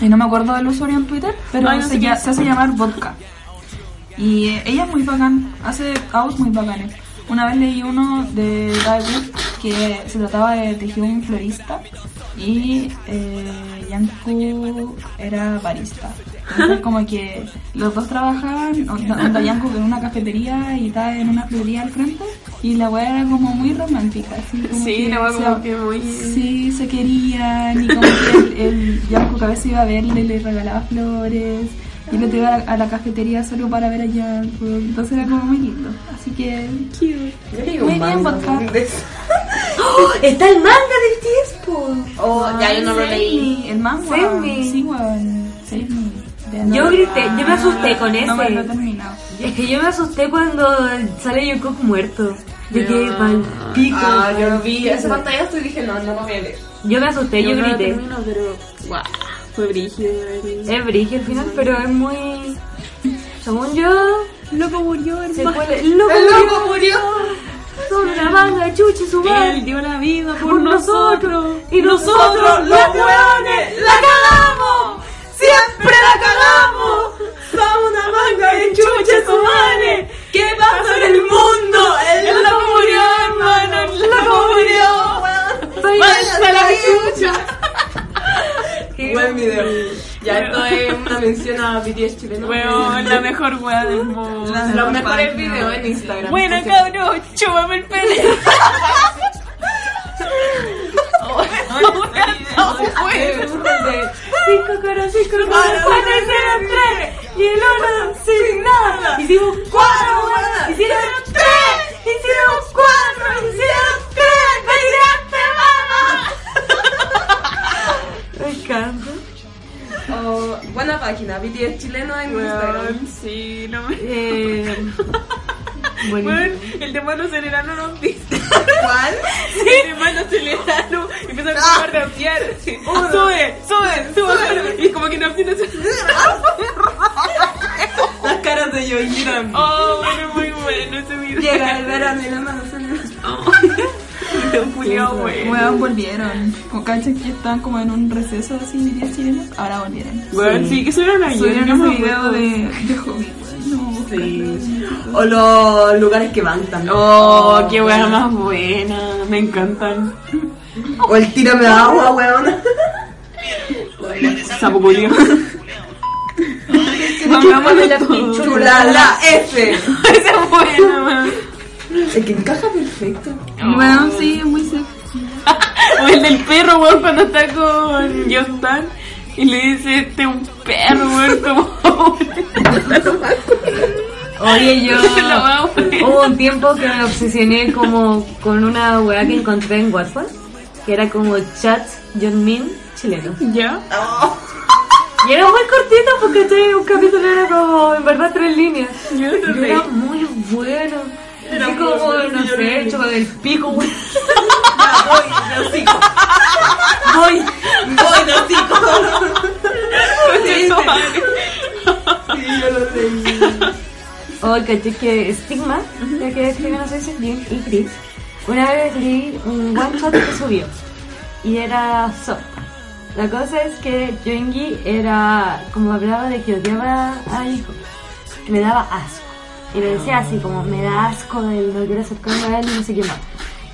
Y no me acuerdo del usuario en Twitter, pero no se, sé ya- se hace llamar Vodka. Y eh, ella es muy bacán, hace aus muy bacanes. Una vez leí uno de Guy Wood que se trataba de tejer un florista y eh, Yanku era barista. Entonces como que los dos trabajaban, onda Yanku en una cafetería y estaba en una florería al frente y la weá era como muy romántica. Así como Sí, que la wea se- como que muy... Sí, se querían y como que el, el Yanko que a veces iba a verle le regalaba flores y el otro iba a la, a la cafetería solo para ver a Yanko, entonces era como muy lindo. Así que Muy bien, vodka. ¡Oh! ¡Está el manga del tiempo! Oh, ya yo no lo leí. el manga, Save me. sí, weón, Save me. Yo grité, yo me asusté con No ese. terminado. Es que yo me asusté cuando sale Jungkook muerto. De que pa'l pico. Ah, yo pa'l vi pico. ese pantallazo y dije, no, no lo voy a. Yo me asusté, yo no grité. termino, pero... Guau, fue brígido. Es brillo al final, pero es muy. Según yo. Loco murió, Se hermano. fue el loco, ¡El murió. loco murió! Son una manga de chuchi su Él madre. dio la vida por, Por nosotros. Y nosotros, los hueones, la cagamos. Siempre la cagamos. ¡Somos una manga de chuches humanes! ¿Qué pasó en el mundo? ¡El loco murió, hermano! ¡El loco murió! Váyanse a la chucha. Buen video. Ya esto es una mención a BTS chileno. Weón, la mejor wea del mundo. Los mejores videos en Instagram. Bueno, cabrón, chúpame el pene. [LAUGHS] [LAUGHS] Cinco caras, cinco caras, cuatro hicieron tres. Y el uno sin nada. Hicimos cuatro. Hicieron tres. Hicieron cuatro. Hicieron tres. ¡Me tiraste, mamá! Me encanta. Oh, buena página, BTS chileno en Instagram. Sí, no me... [LAUGHS] Buenísimo. el de mano acelerano nos dice. ¿Cuál? [LAUGHS] El de mano acelerano empieza a rapear. así, Sube, sube, sube. Y como que no empieza [LAUGHS] Las caras de Yoyiran. Oh, bueno, muy bueno ese video. Llega el verano y la mano se le... Julio, weón. Weón, volvieron. Como cachas que estaban como en un receso así, diría chileno. Ahora volvieron. Weón, sí, que subieron ayer. Subieron ese video de, de. No, Sí. O los lugares que van también. Oh, qué weá más buena. Me encantan. O el tírame agua, weón. Sapo de [LAUGHS] la la F. [LAUGHS] Esa es buena, weón. Es que encaja perfecto. Weón, sí, es muy sexy. [LAUGHS] O el del perro, weón, cuando está con Jostan y le dice, este es un perro, weón, como... Oye, yo [LAUGHS] hubo un tiempo que me obsesioné como con una weá que encontré en WhatsApp, que era como chat Min chileno. ¿Ya? [LAUGHS] Y era muy cortito porque este, un capítulo era como en verdad tres líneas. Yo no era muy bueno. Era Así como, bueno, no sé, hecho con el pico, weón. [LAUGHS] Voy, voy, no Sí, yo lo leí. Oh, caché que Stigma, ya que escriben los veces bien, y Chris, una vez leí un one shot que subió. Y era soft. La cosa es que Yoongi era, como hablaba de que odiaba a hijo, que le daba asco. Y le decía así, como, me da asco de él, no quiero acercarme a él y no sé qué más.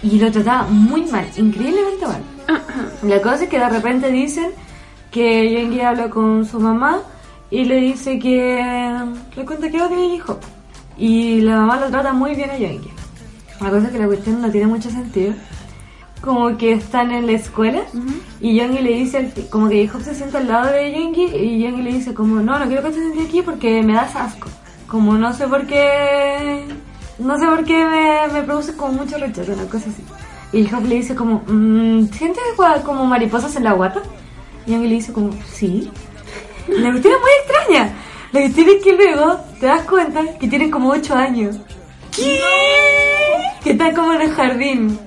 Y lo trataba muy mal, increíblemente mal. [COUGHS] La cosa es que de repente dicen que Yoongi habla con su mamá y le dice que le cuenta que va a tener hijo. Y la mamá lo trata muy bien a Yoongi. La cosa es que la cuestión no tiene mucho sentido. Como que están en la escuela y Yoongi le dice, al- como que Hop se sienta al lado de Yoongi y Yoongi le dice como, no, no quiero que te sientes aquí porque me das asco. Como no sé por qué, no sé por qué me, me produce como mucho rechazo, una cosa así. Y Hop le dice como, mm, ¿sientes como mariposas en la guata? Y Yoongi le dice como, sí. La cuestión es muy extraña. La cuestión es que luego te das cuenta que tienen como 8 años. ¿Qué? Que están como en el jardín.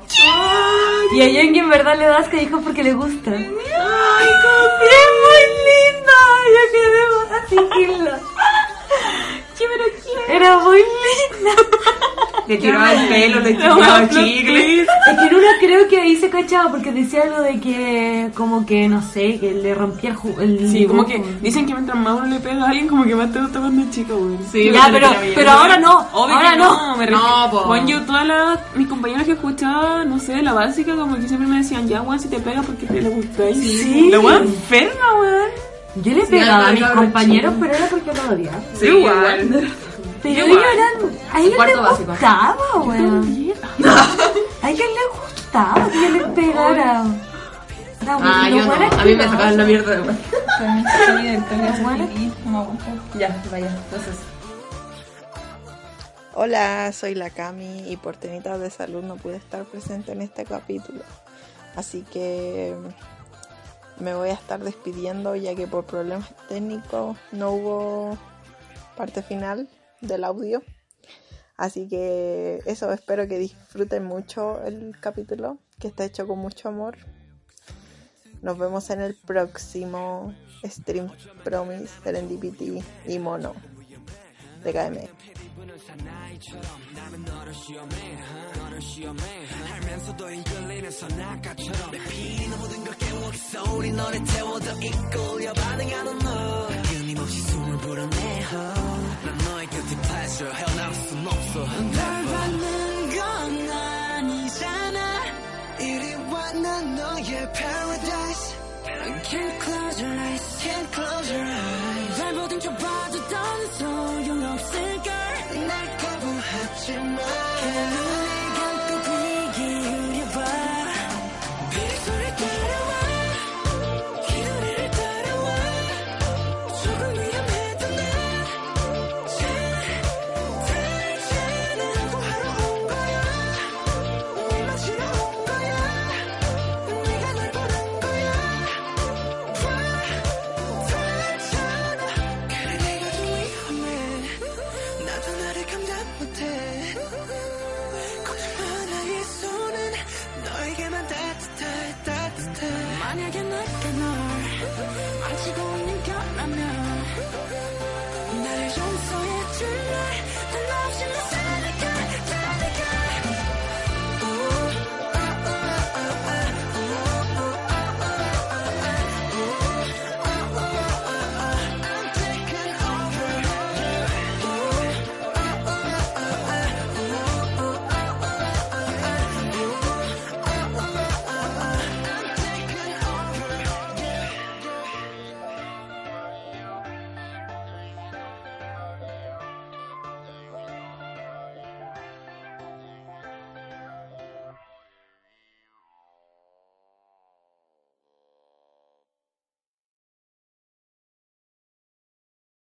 Y a Yoongi en verdad le da asco a Hop porque le gusta. ¡Ay, como es muy lindo! Yo quedé así Era muy linda. Le tiraba el pelo, le tiraba chicle. Es que en una creo que ahí se cachaba porque decía algo de que, como que, no sé, que le rompía el, Sí, como que dicen que mientras más uno le pega a alguien, como que más te gusta cuando es chico, güey. Sí, Ya, pero, pero ahora no. Obvio ahora que no. me No, po. Yo todas las, mis compañeras que escuchaba, no sé, la básica, como que siempre me decían, ya, Juan, si te pegas porque te le gustáis. Sí. La weá enferma, weón. Yo le pegaba a mis compañeros, chico. pero era porque lo odiaba. Sí, Igual. igual. Pero Igual. ellos eran. A ellos les gustaba, weón. [LAUGHS] A ellos les gustaba que yo les pegara. Ah, yo no. A mí me sacaban la mierda de aguanta. [LAUGHS] Ya, vaya. Entonces. Hola, soy la Cami y por temitas de salud no pude estar presente en este capítulo. Así que me voy a estar despidiendo ya que por problemas técnicos no hubo parte final del audio. Así que eso, espero que disfruten mucho el capítulo, que está hecho con mucho amor. Nos vemos en el próximo Stream Promise, Serendipity y Mono de KM. 기분은 사나이처럼 나는 너를 시험해 너를 시험해 알면서도 이끌리는 선악가처럼 내 피는 모든 걸 깨워 그 소리 너를 태워도 이끌려 반응하는 너. 끊임없이 숨을 불어내 난 너의 곁에 탈수록 헤어나올 순 없어 널 받는 건 아니잖아. 이리 와난 너의 paradise. Can't close your eyes, can't close your eyes. 날 보든 좁아졌던 소용없을까? 날 거부하지 마